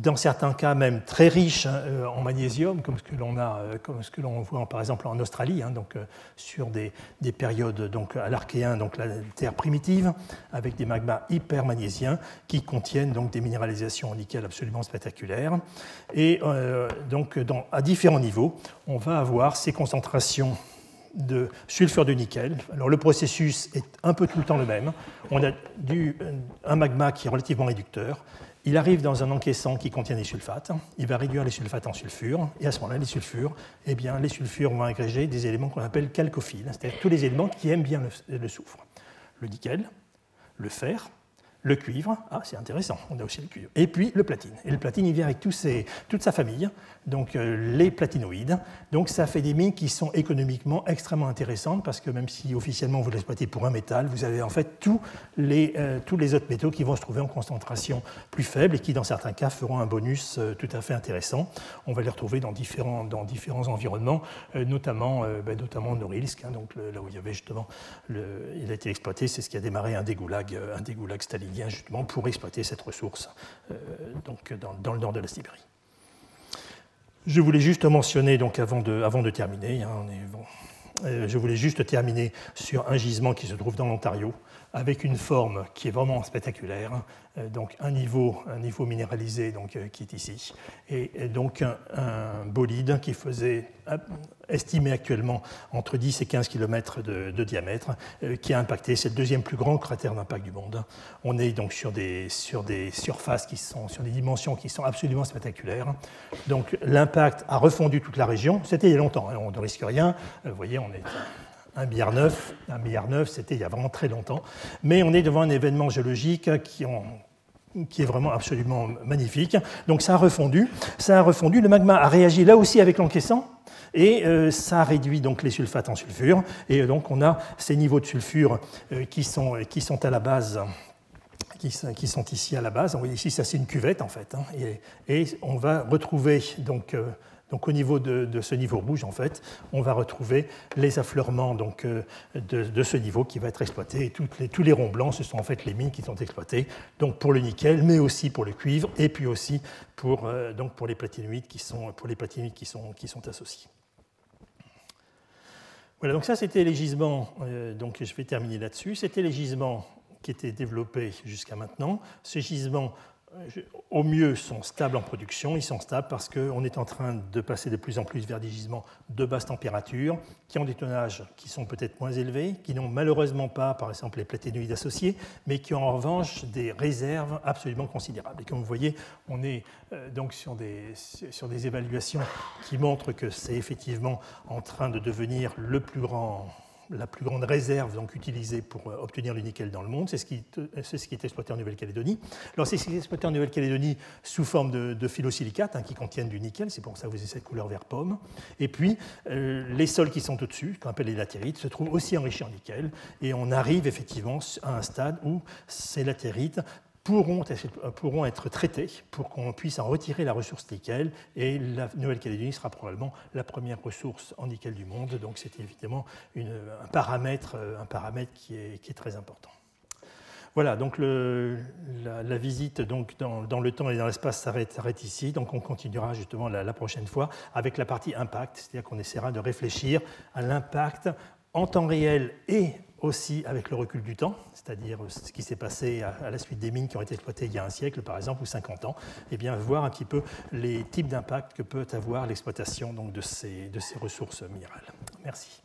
dans certains cas même très riches hein, euh, en magnésium, comme ce que l'on a, euh, comme ce que l'on voit par exemple en Australie, hein, donc euh, sur des, périodes donc à l'archéen, donc la terre primitive, avec des magmas hypermagnésiens qui contiennent donc des minéralisations en nickel absolument spectaculaires. Et donc à différents niveaux, on va avoir ces concentrations de sulfure de nickel. Alors le processus est un peu tout le temps le même. On a un magma qui est relativement réducteur, il arrive dans un encaissant qui contient des sulfates, il va réduire les sulfates en sulfure, et à ce moment-là, les sulfures, eh bien, les sulfures vont agréger des éléments qu'on appelle calcophiles, c'est-à-dire tous les éléments qui aiment bien le soufre. Le nickel, le fer, le cuivre, ah c'est intéressant, on a aussi le cuivre, et puis le platine. Et le platine, il vient avec toute sa famille, donc euh, les platinoïdes. Donc ça fait des mines qui sont économiquement extrêmement intéressantes, parce que même si officiellement vous l'exploitez pour un métal, vous avez en fait tous les, euh, autres métaux qui vont se trouver en concentration plus faible et qui dans certains cas feront un bonus euh, tout à fait intéressant. On va les retrouver dans différents, environnements, notamment, ben, notamment Norilsk, hein, donc là où il y avait justement, il a été exploité, c'est ce qui a démarré un dégoulag, un dégoulag justement pour exploiter cette ressource euh, donc dans, le nord de la Sibérie. Je voulais juste mentionner, donc avant de, terminer, hein, euh, je voulais juste terminer sur un gisement qui se trouve dans l'Ontario, avec une forme qui est vraiment spectaculaire, euh, donc un niveau, un niveau minéralisé donc, qui est ici, et, donc un, bolide qui faisait, estimé actuellement entre 10 et 15 km de, diamètre, qui a impacté, c'est le deuxième plus grand cratère d'impact du monde. On est donc sur des, sur des surfaces qui sont, sur des dimensions qui sont absolument spectaculaires. Donc l'impact a refondu toute la région, c'était il y a longtemps, hein, on ne risque rien, vous voyez, on est un milliard un milliard neuf, c'était il y a vraiment très longtemps. Mais on est devant un événement géologique qui, qui est vraiment absolument magnifique. Donc ça a refondu, ça a refondu. Le magma a réagi là aussi avec l'encaissant. Et euh, ça réduit donc les sulfates en sulfure. Et donc on a ces niveaux de sulfure euh, qui, sont, qui sont à la base qui, sont ici à la base. Ici, ça c'est une cuvette en fait. Hein. et, on va retrouver donc euh, donc au niveau de, ce niveau rouge, en fait, on va retrouver les affleurements donc, euh, de, ce niveau qui va être exploité. Les, tous les ronds blancs, ce sont en fait les mines qui sont exploitées, donc pour le nickel, mais aussi pour le cuivre, et puis aussi pour, euh, donc pour les platinoïdes qui sont, pour les qui sont, qui sont associés. Voilà, donc ça c'était les gisements, euh, donc je vais terminer là-dessus. C'était les gisements qui étaient développés jusqu'à maintenant. Ces gisements au mieux, sont stables en production. Ils sont stables parce qu'on est en train de passer de plus en plus vers des gisements de basse température, qui ont des tonnages qui sont peut-être moins élevés, qui n'ont malheureusement pas, par exemple, les platénoïdes associés, mais qui ont en revanche des réserves absolument considérables. Et comme vous voyez, on est euh, donc sur des, sur des évaluations qui montrent que c'est effectivement en train de devenir le plus grand la plus grande réserve donc, utilisée pour euh, obtenir le nickel dans le monde. C'est ce, qui, ce qui est exploité en Nouvelle-Calédonie. Alors, c'est ce qui est exploité en Nouvelle-Calédonie sous forme de, de phyllosilicates hein, qui contiennent du nickel. C'est pour ça que vous avez cette couleur vert pomme. Et puis, euh, les sols qui sont au-dessus, qu'on appelle les latérites, se trouvent aussi enrichis en nickel. Et on arrive effectivement à un stade où ces latérites pourront, être traités pour qu'on puisse en retirer la ressource nickel. Et la Nouvelle-Calédonie sera probablement la première ressource en nickel du monde. Donc c'est évidemment un, paramètre, un paramètre qui est, très important. Voilà, donc la, visite donc dans, dans, le temps et dans l'espace s'arrête ici. Donc on continuera justement la, la prochaine fois avec la partie impact, c'est-à-dire qu'on essaiera de réfléchir à l'impact en temps réel et aussi avec le recul du temps, c'est-à-dire ce qui s'est passé à la suite des mines qui ont été exploitées il y a un siècle, par exemple, ou 50 ans, et eh bien voir un petit peu les types d'impact que peut avoir l'exploitation de ces, de ces ressources minérales. Merci.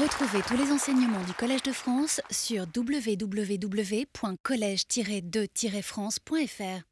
Retrouvez tous les enseignements du Collège de France sur www.colège-2-france.fr.